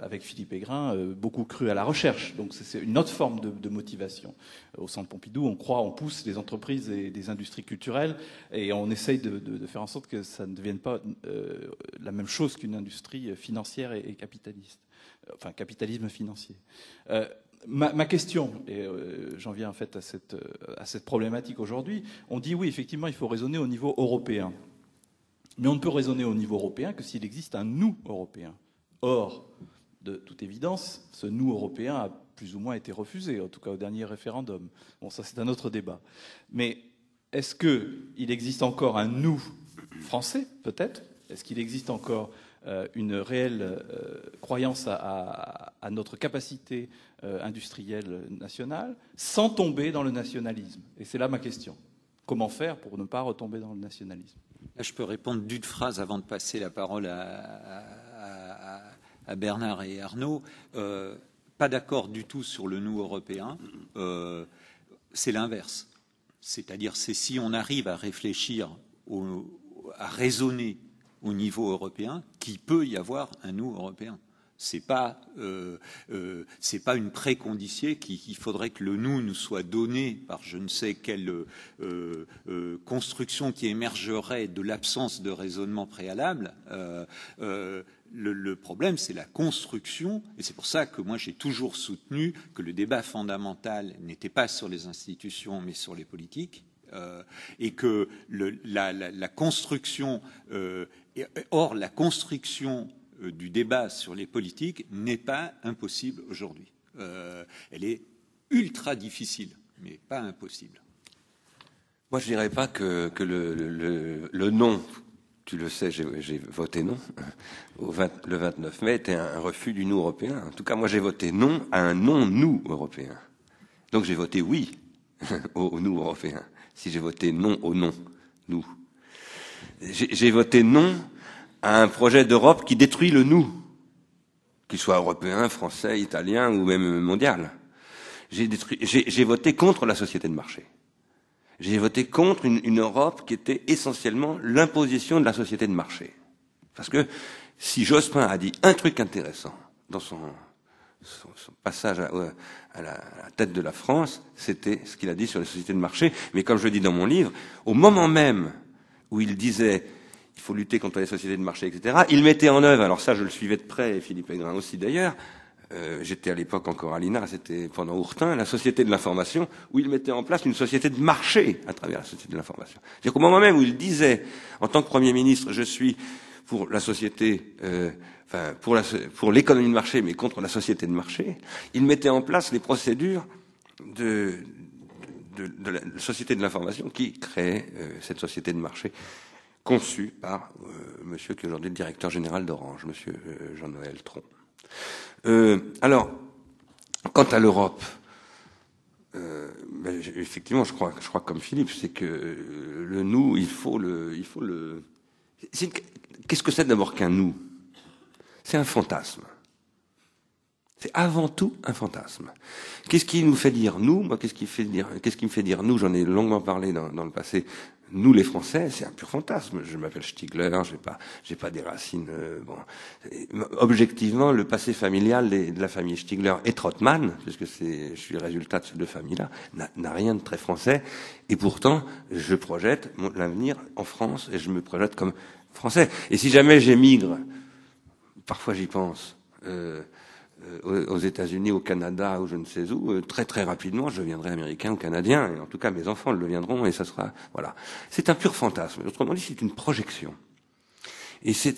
avec Philippe Aigrin, beaucoup cru à la recherche. Donc c'est une autre forme de, de, motivation. Au Centre Pompidou, on croit, on pousse les entreprises et des industries culturelles, et on essaye de de, faire en sorte que ça ne devienne pas euh, la même chose qu'une industrie financière et, capitaliste, enfin capitalisme financier. Euh, ma, question, et euh, j'en viens en fait à cette, à cette problématique aujourd'hui, on dit oui, effectivement, il faut raisonner au niveau européen. Mais on ne peut raisonner au niveau européen que s'il existe un nous européen. Or, de toute évidence, ce nous européen a plus ou moins été refusé, en tout cas au dernier référendum. Bon, ça c'est un autre débat. Mais est-ce qu'il existe encore un nous français, peut-être? Est-ce qu'il existe encore euh, une réelle euh, croyance à, notre capacité euh, industrielle nationale sans tomber dans le nationalisme? Et c'est là ma question. Comment faire pour ne pas retomber dans le nationalisme? Je peux répondre d'une phrase avant de passer la parole à, Bernard et Arnaud. Pas d'accord du tout sur le nous européen. C'est l'inverse c'est-à-dire, c'est si on arrive à réfléchir, à raisonner au niveau européen, qu'il peut y avoir un nous européen. C'est pas euh, euh, pas une précondition qu'il faudrait que le nous nous soit donné par je ne sais quelle euh construction qui émergerait de l'absence de raisonnement préalable. Le, problème, c'est la construction, et c'est pour ça que moi j'ai toujours soutenu que le débat fondamental n'était pas sur les institutions, mais sur les politiques, euh, et que la, construction, euh, or la construction euh, du débat sur les politiques n'est pas impossible aujourd'hui. Elle est ultra difficile, mais pas impossible. Moi, je dirais pas que, que le, le, le, nom tu le sais, j'ai voté non. Au le 29 mai était un refus du nous européen. En tout cas, moi, j'ai voté non à un non-nous européen. Donc j'ai voté oui au nous européen. Si j'ai voté non au non, nous. J'ai voté non à un projet d'Europe qui détruit le nous, qu'il soit européen, français, italien ou même mondial. J'ai voté contre la société de marché. J'ai voté contre une, Europe qui était essentiellement l'imposition de la société de marché. Parce que si Jospin a dit un truc intéressant dans son, passage à, la, tête de la France, c'était ce qu'il a dit sur les sociétés de marché. Mais comme je le dis dans mon livre, au moment même où il disait il faut lutter contre les sociétés de marché, etc., il mettait en œuvre, alors ça je le suivais de près, Philippe Aigrin aussi d'ailleurs, euh, j'étais à l'époque encore à l'INA, c'était pendant Ourtin, la société de l'information, où il mettait en place une société de marché à travers la société de l'information. C'est-à-dire qu'au moment même où il disait, en tant que Premier ministre, je suis pour la société, euh, enfin pour, la, pour l'économie de marché, mais contre la société de marché, il mettait en place les procédures de, de, de la société de l'information qui créait euh, cette société de marché conçue par euh, monsieur qui est aujourd'hui le directeur général d'Orange, monsieur euh, Jean-Noël Tron. Euh, alors, quant à l'Europe, euh, ben, effectivement, je crois, je crois comme Philippe, c'est que le nous, il faut le, il faut le. Qu'est-ce que c'est d'abord qu'un nous? C'est un fantasme. C'est avant tout un fantasme. Qu'est-ce qui nous fait dire nous? Moi, qu'est-ce qui me fait dire nous? J'en ai longuement parlé dans le passé nous les Français, c'est un pur fantasme. Je m'appelle Stigler, j'ai pas, j'ai pas des racines. Euh, bon, objectivement, le passé familial de la famille Stigler et Trottmann, puisque c'est, je suis le résultat de ces deux familles-là, n'a rien de très français. Et pourtant, je projette l'avenir en France et je me projette comme français. Et si jamais j'émigre, parfois j'y pense. Euh, aux États-Unis, au Canada, ou je ne sais où, très très rapidement, je deviendrai américain ou canadien, et en tout cas mes enfants le deviendront, et ça sera voilà. C'est un pur fantasme. Autrement dit, c'est une projection. Et c'est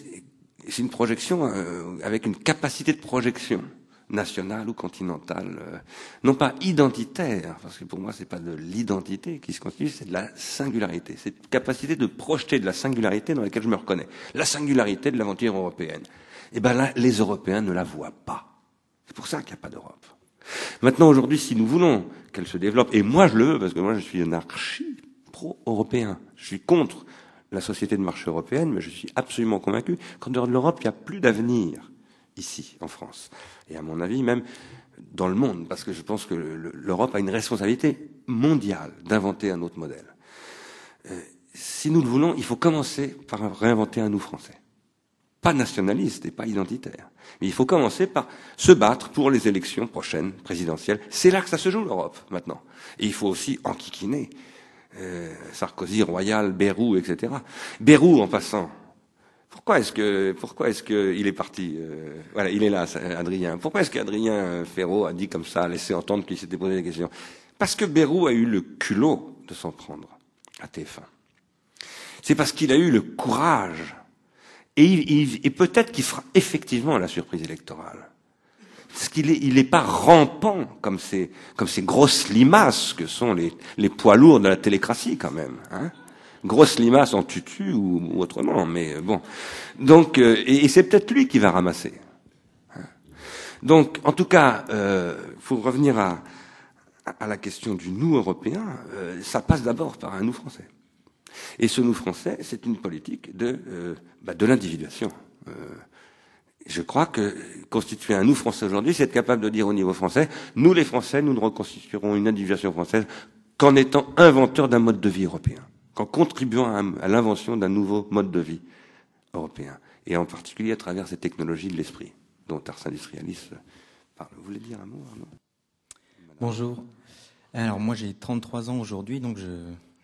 une projection euh, avec une capacité de projection nationale ou continentale, euh, non pas identitaire, parce que pour moi c'est pas de l'identité qui se constitue, c'est de la singularité, cette capacité de projeter de la singularité dans laquelle je me reconnais, la singularité de l'aventure européenne. Et ben là, les Européens ne la voient pas. C'est pour ça qu'il n'y a pas d'Europe. Maintenant, aujourd'hui, si nous voulons qu'elle se développe, et moi je le veux, parce que moi je suis un archi pro-européen, je suis contre la société de marché européenne, mais je suis absolument convaincu qu'en dehors de l'Europe, il n'y a plus d'avenir ici, en France. Et à mon avis, même dans le monde, parce que je pense que l'Europe a une responsabilité mondiale d'inventer un autre modèle. Euh, si nous le voulons, il faut commencer par réinventer un nous français pas nationaliste et pas identitaire. Mais il faut commencer par se battre pour les élections prochaines présidentielles. C'est là que ça se joue l'Europe maintenant. Et il faut aussi enquiquiner euh, Sarkozy, Royal, Bérou, etc. Bérou, en passant. Pourquoi est-ce que pourquoi est-ce que il est parti euh, Voilà, il est là, Adrien. Pourquoi est-ce qu'Adrien Ferraud a dit comme ça, laissé entendre qu'il s'était posé des questions? Parce que Bérou a eu le culot de s'en prendre à TF1. C'est parce qu'il a eu le courage et, peut-être qu'il fera effectivement la surprise électorale. Parce qu'il n'est il est pas rampant comme ces, grosses limaces que sont les, poids lourds de la télécratie quand même. Hein grosses limaces en tutu ou, autrement, mais bon. Donc, euh, et, c'est peut-être lui qui va ramasser. Hein Donc, en tout cas, euh, pour revenir à, à la question du nous européen, euh, ça passe d'abord par un nous français. Et ce nous français, c'est une politique de, euh, bah, de l'individuation. Euh, je crois que constituer un nous français aujourd'hui, c'est être capable de dire au niveau français, nous les Français, nous ne reconstituerons une individuation française qu'en étant inventeurs d'un mode de vie européen, qu'en contribuant à, l'invention d'un nouveau mode de vie européen, et en particulier à travers ces technologies de l'esprit dont Ars Industrialis parle. Vous voulez dire un mot, Bonjour. Alors moi j'ai 33 ans aujourd'hui, donc je,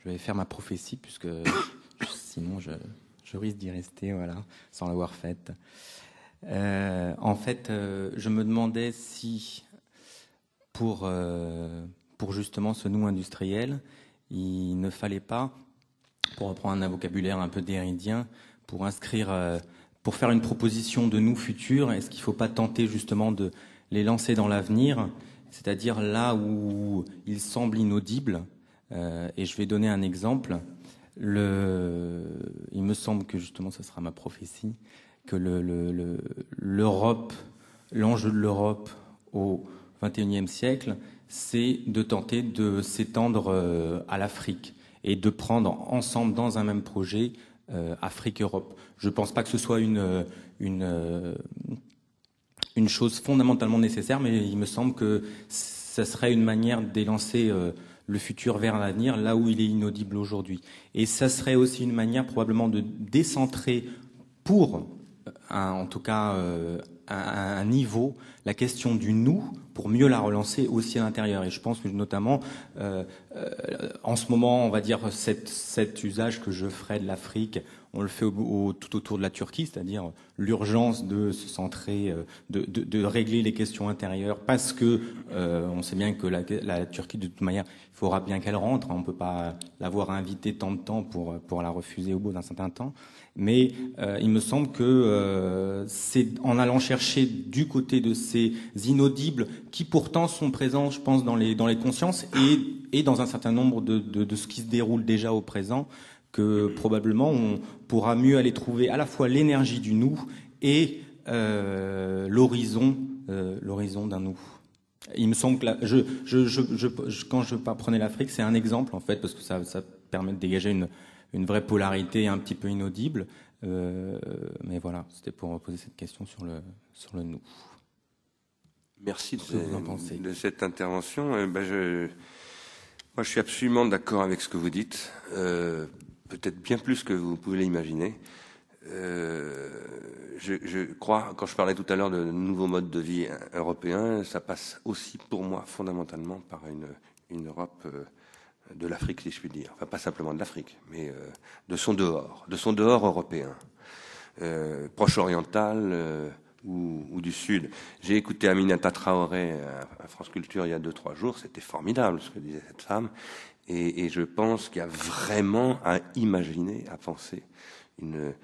je vais faire ma prophétie, puisque sinon je, risque d'y rester, voilà, sans l'avoir faite. Euh, en fait, euh, je me demandais si, pour, euh, pour justement ce nous industriel, il ne fallait pas, pour reprendre un vocabulaire un peu déridien, pour inscrire, pour faire une proposition de nous futurs, est-ce qu'il ne faut pas tenter justement de les lancer dans l'avenir, c'est-à-dire là où il semble inaudible, euh, et je vais donner un exemple. le, il me semble que justement, ce sera ma prophétie, que l'Europe, le, l'enjeu de l'Europe au XXIe siècle, c'est de tenter de s'étendre euh, à l'Afrique et de prendre ensemble dans un même projet euh, Afrique-Europe. Je ne pense pas que ce soit une chose fondamentalement nécessaire, mais il me semble que ça serait une manière d'élancer le futur vers l'avenir, là où il est inaudible aujourd'hui. Et ça serait aussi une manière probablement de décentrer pour, en tout cas, à un niveau la question du nous pour mieux la relancer aussi à l'intérieur. Et je pense que notamment, euh, euh, en ce moment, on va dire cet usage que je ferai de l'Afrique, on le fait tout autour de la Turquie, c'est-à-dire l'urgence de se centrer, euh, de, régler les questions intérieures, parce que euh, on sait bien que la, Turquie, de toute manière, il faudra bien qu'elle rentre. On ne peut pas l'avoir invitée tant de temps pour, la refuser au bout d'un certain temps. Mais euh, il me semble que c'est en allant chercher du côté de ces inaudibles qui pourtant sont présents, je pense, dans les, consciences et, et dans un certain nombre de, ce qui se déroule déjà au présent, que probablement on pourra mieux aller trouver à la fois l'énergie du nous et euh, l'horizon, euh, l'horizon d'un nous. Il me semble que je, je, je, quand je prenais l'Afrique, c'est un exemple en fait, parce que ça, ça permet de dégager une, une vraie polarité un petit peu inaudible. Euh, mais voilà, c'était pour poser cette question sur le, sur le nous. Merci de, de, cette intervention. Ben je, moi, je suis absolument d'accord avec ce que vous dites, euh, peut-être bien plus que vous pouvez l'imaginer. Euh, je, crois, quand je parlais tout à l'heure de nouveaux modes de vie européens, ça passe aussi pour moi fondamentalement par une, Europe euh, de l'Afrique, si je puis dire. Enfin, pas simplement de l'Afrique, mais euh, de son dehors, de son dehors européen, proche oriental ou, ou, du Sud. J'ai écouté Aminata Traoré à, à, France Culture il y a deux, trois jours. C'était formidable ce que disait cette femme. Et, et je pense qu'il y a vraiment à imaginer, à penser une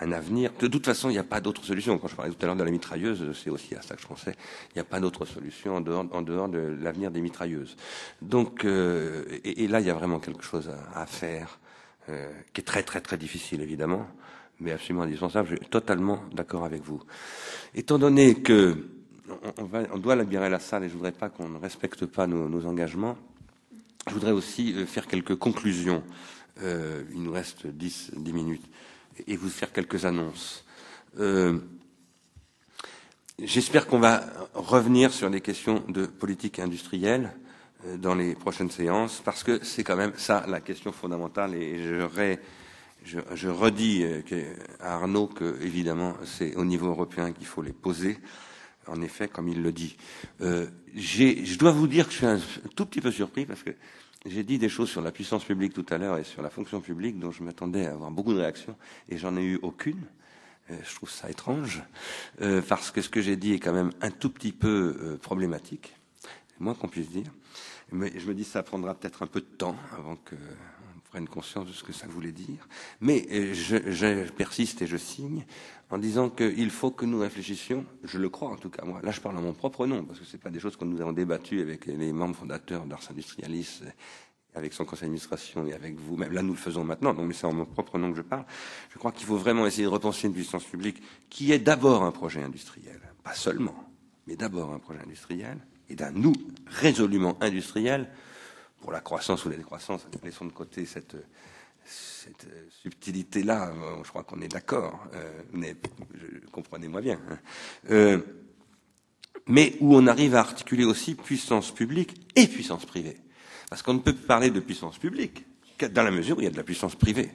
un avenir. De toute façon, il n'y a pas d'autre solution. Quand je parlais tout à l'heure de la mitrailleuse, c'est aussi à ça que je pensais. Il n'y a pas d'autre solution en dehors, en dehors de l'avenir des mitrailleuses. Donc, euh, et, là, il y a vraiment quelque chose à, à faire, euh, qui est très très très difficile évidemment, mais absolument indispensable. Je suis totalement d'accord avec vous. Étant donné que on, va, on doit libérer la salle et je voudrais pas qu'on ne respecte pas nos, nos, engagements, je voudrais aussi euh, faire quelques conclusions. Euh, il nous reste 10, 10 minutes et vous faire quelques annonces. Euh, J'espère qu'on va revenir sur les questions de politique industrielle euh, dans les prochaines séances, parce que c'est quand même ça la question fondamentale. Et je, ré, je, je redis euh, à Arnaud que, évidemment, c'est au niveau européen qu'il faut les poser. En effet, comme il le dit. Euh, je dois vous dire que je suis un tout petit peu surpris parce que j'ai dit des choses sur la puissance publique tout à l'heure et sur la fonction publique dont je m'attendais à avoir beaucoup de réactions et j'en ai eu aucune. Euh, je trouve ça étrange euh, parce que ce que j'ai dit est quand même un tout petit peu euh, problématique, moins qu'on puisse dire. Mais je me dis que ça prendra peut-être un peu de temps avant que prenne conscience de ce que ça voulait dire. Mais je, je persiste et je signe en disant qu'il faut que nous réfléchissions, je le crois en tout cas, moi, là je parle en mon propre nom, parce que ce pas des choses que nous avons débattues avec les membres fondateurs d'Ars Industrialis, avec son conseil d'administration et avec vous, même là nous le faisons maintenant, donc c'est en mon propre nom que je parle, je crois qu'il faut vraiment essayer de repenser une puissance publique qui est d'abord un projet industriel, pas seulement, mais d'abord un projet industriel, et d'un nous résolument industriel, pour la croissance ou la décroissance, laissons de côté cette cette subtilité-là, je crois qu'on est d'accord, euh, mais comprenez-moi bien. Hein. Euh, mais où on arrive à articuler aussi puissance publique et puissance privée. Parce qu'on ne peut parler de puissance publique que dans la mesure où il y a de la puissance privée.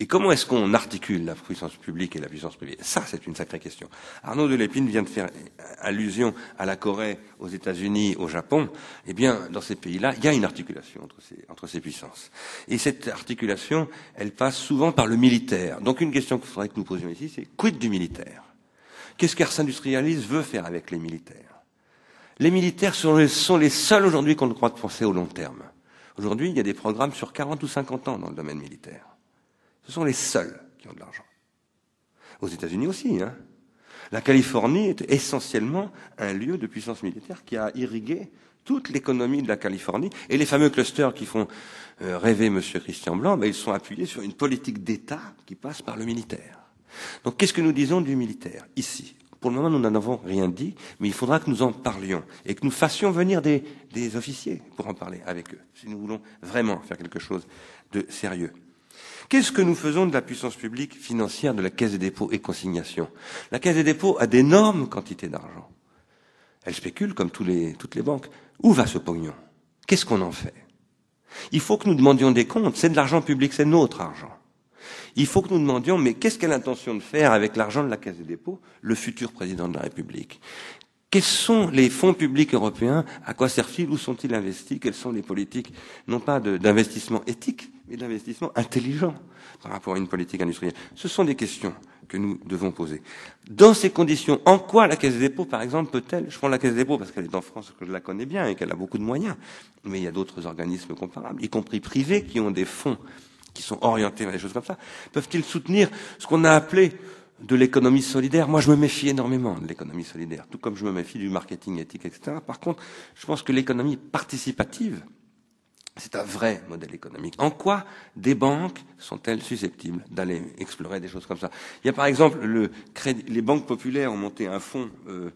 Et comment est-ce qu'on articule la puissance publique et la puissance privée? Ça, c'est une sacrée question. Arnaud de Lépine vient de faire allusion à la Corée, aux États-Unis, au Japon. Eh bien, dans ces pays-là, il y a une articulation entre ces, puissances. Et cette articulation, elle passe souvent par le militaire. Donc, une question qu'il faudrait que nous posions ici, c'est quid du militaire? Qu'est-ce qu'Ars Industrialis veut faire avec les militaires? Les militaires sont les, sont les seuls aujourd'hui qu'on ne croit penser au long terme. Aujourd'hui, il y a des programmes sur 40 ou 50 ans dans le domaine militaire. Ce sont les seuls qui ont de l'argent. Aux États-Unis aussi. Hein. La Californie est essentiellement un lieu de puissance militaire qui a irrigué toute l'économie de la Californie. Et les fameux clusters qui font euh, rêver M. Christian Blanc, ben, ils sont appuyés sur une politique d'État qui passe par le militaire. Donc qu'est-ce que nous disons du militaire? Ici Pour le moment, nous n'en avons rien dit, mais il faudra que nous en parlions et que nous fassions venir des, des officiers pour en parler avec eux, si nous voulons vraiment faire quelque chose de sérieux. Qu'est-ce que nous faisons de la puissance publique financière de la Caisse des dépôts et consignations? La Caisse des dépôts a d'énormes quantités d'argent. Elle spécule comme toutes les banques. Où va ce pognon? Qu'est-ce qu'on en fait? Il faut que nous demandions des comptes. C'est de l'argent public, c'est notre argent. Il faut que nous demandions, mais qu'est-ce qu'elle a l'intention de faire avec l'argent de la Caisse des dépôts, le futur président de la République? Quels sont les fonds publics européens? À quoi servent-ils Où sont-ils investis? Quelles sont les politiques, non pas d'investissement éthique, mais d'investissement intelligent par rapport à une politique industrielle. Ce sont des questions que nous devons poser. Dans ces conditions, en quoi la Caisse des dépôts, par exemple, peut-elle, je prends la Caisse des dépôts parce qu'elle est en France, que je la connais bien et qu'elle a beaucoup de moyens, mais il y a d'autres organismes comparables, y compris privés, qui ont des fonds qui sont orientés vers des choses comme ça, peuvent-ils soutenir ce qu'on a appelé de l'économie solidaire? Moi, je me méfie énormément de l'économie solidaire, tout comme je me méfie du marketing éthique, etc. Par contre, je pense que l'économie participative, c'est un vrai modèle économique. En quoi des banques sont-elles susceptibles d'aller explorer des choses comme ça? Il y a par exemple le crédit, les banques populaires ont monté un fonds, euh,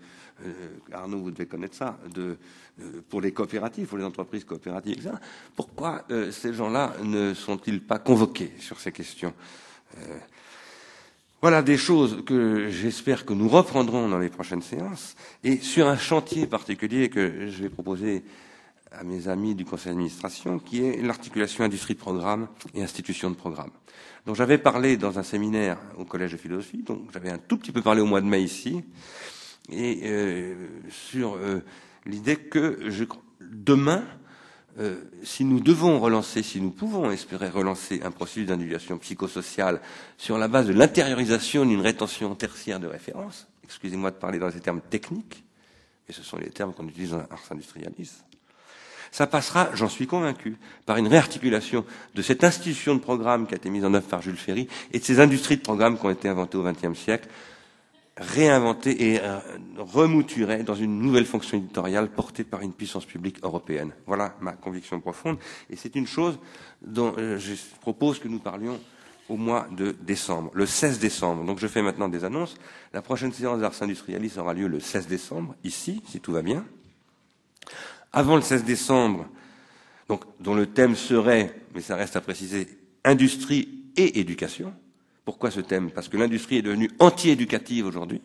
Arnaud, vous devez connaître ça, de, euh, pour les coopératives, pour les entreprises coopératives, etc. Pourquoi euh, ces gens-là ne sont-ils pas convoqués sur ces questions euh, Voilà des choses que j'espère que nous reprendrons dans les prochaines séances et sur un chantier particulier que je vais proposer à mes amis du conseil d'administration, qui est l'articulation industrie de programme et institution de programme. Donc j'avais parlé dans un séminaire au collège de philosophie, donc j'avais un tout petit peu parlé au mois de mai ici, et euh, sur euh, l'idée que je, demain, euh, si nous devons relancer, si nous pouvons espérer relancer un processus d'individuation psychosociale sur la base de l'intériorisation d'une rétention tertiaire de référence, excusez-moi de parler dans ces termes techniques, et ce sont les termes qu'on utilise dans Ars Industrialis, ça passera, j'en suis convaincu, par une réarticulation de cette institution de programme qui a été mise en œuvre par Jules Ferry et de ces industries de programme qui ont été inventées au XXe siècle, réinventées et euh, remouturées dans une nouvelle fonction éditoriale portée par une puissance publique européenne. Voilà ma conviction profonde. Et c'est une chose dont euh, je propose que nous parlions au mois de décembre, le 16 décembre. Donc je fais maintenant des annonces. La prochaine séance d'Ars Industrialis aura lieu le 16 décembre, ici, si tout va bien avant le 16 décembre, donc, dont le thème serait, mais ça reste à préciser, industrie et éducation. Pourquoi ce thème? Parce que l'industrie est devenue anti-éducative aujourd'hui.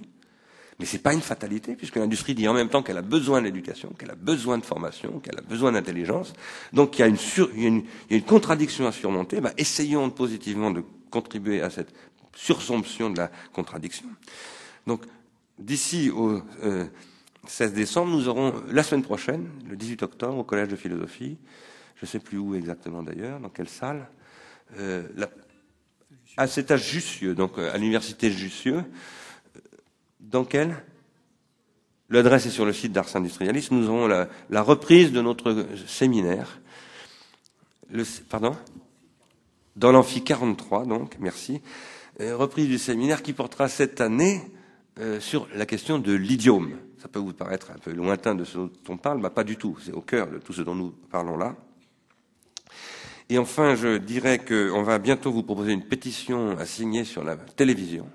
Mais ce n'est pas une fatalité, puisque l'industrie dit en même temps qu'elle a besoin d'éducation, qu'elle a besoin de formation, qu'elle a besoin d'intelligence. Donc il y, a une il, y a une, il y a une contradiction à surmonter. Ben, essayons positivement de contribuer à cette sursomption de la contradiction. Donc d'ici au euh, 16 décembre, nous aurons la semaine prochaine, le 18 octobre, au Collège de philosophie, je ne sais plus où exactement d'ailleurs, dans quelle salle, euh, la, à cet âge Jussieu, donc à l'université Jussieu, dans quelle L'adresse est sur le site d'Ars Industrialis. Nous aurons la, la, reprise de notre séminaire. Le, pardon Dans l'amphi 43, donc, merci. Euh, reprise du séminaire qui portera cette année euh, sur la question de l'idiome. Ça peut vous paraître un peu lointain de ce dont on parle, mais pas du tout. C'est au cœur de tout ce dont nous parlons là. Et enfin, je dirais qu'on va bientôt vous proposer une pétition à signer sur la télévision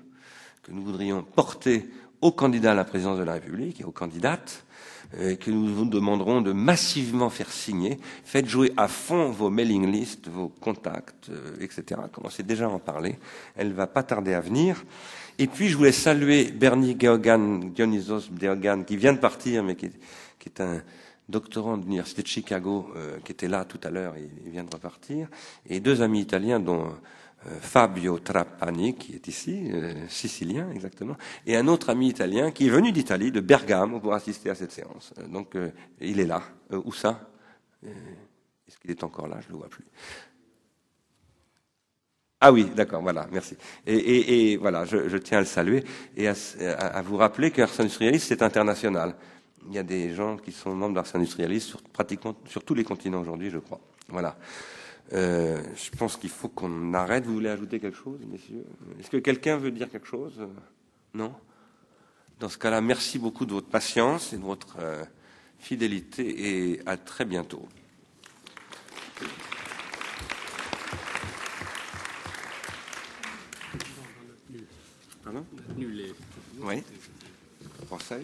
que nous voudrions porter aux candidats à la présidence de la République et aux candidates, et que nous vous demanderons de massivement faire signer. Faites jouer à fond vos mailing lists, vos contacts, euh, etc. Commencez déjà à en parler. Elle va pas tarder à venir. Et puis, je voulais saluer Bernie Geoghan, Dionysos qui vient de partir, mais qui est un doctorant de l'Université de Chicago, euh, qui était là tout à l'heure, il vient de repartir, et deux amis italiens, dont euh, Fabio Trappani, qui est ici, euh, sicilien exactement, et un autre ami italien qui est venu d'Italie, de Bergamo, pour assister à cette séance. Donc, il est là. Où ça? Est-ce qu'il est encore là? Je ne le vois plus. Ah oui, d'accord, voilà, merci. Et, voilà, je, tiens à le saluer et à, vous rappeler qu'Ars Industrialis, c'est international. Il y a des gens qui sont membres d'Ars Industrialis sur pratiquement sur tous les continents aujourd'hui, je crois. Voilà. Euh, je pense qu'il faut qu'on arrête. Vous voulez ajouter quelque chose, messieurs? Est-ce que quelqu'un veut dire quelque chose? Non? Dans ce cas-là, merci beaucoup de votre patience et de votre euh, fidélité et à très bientôt. Pardon? Nul Oui. Bon, ça.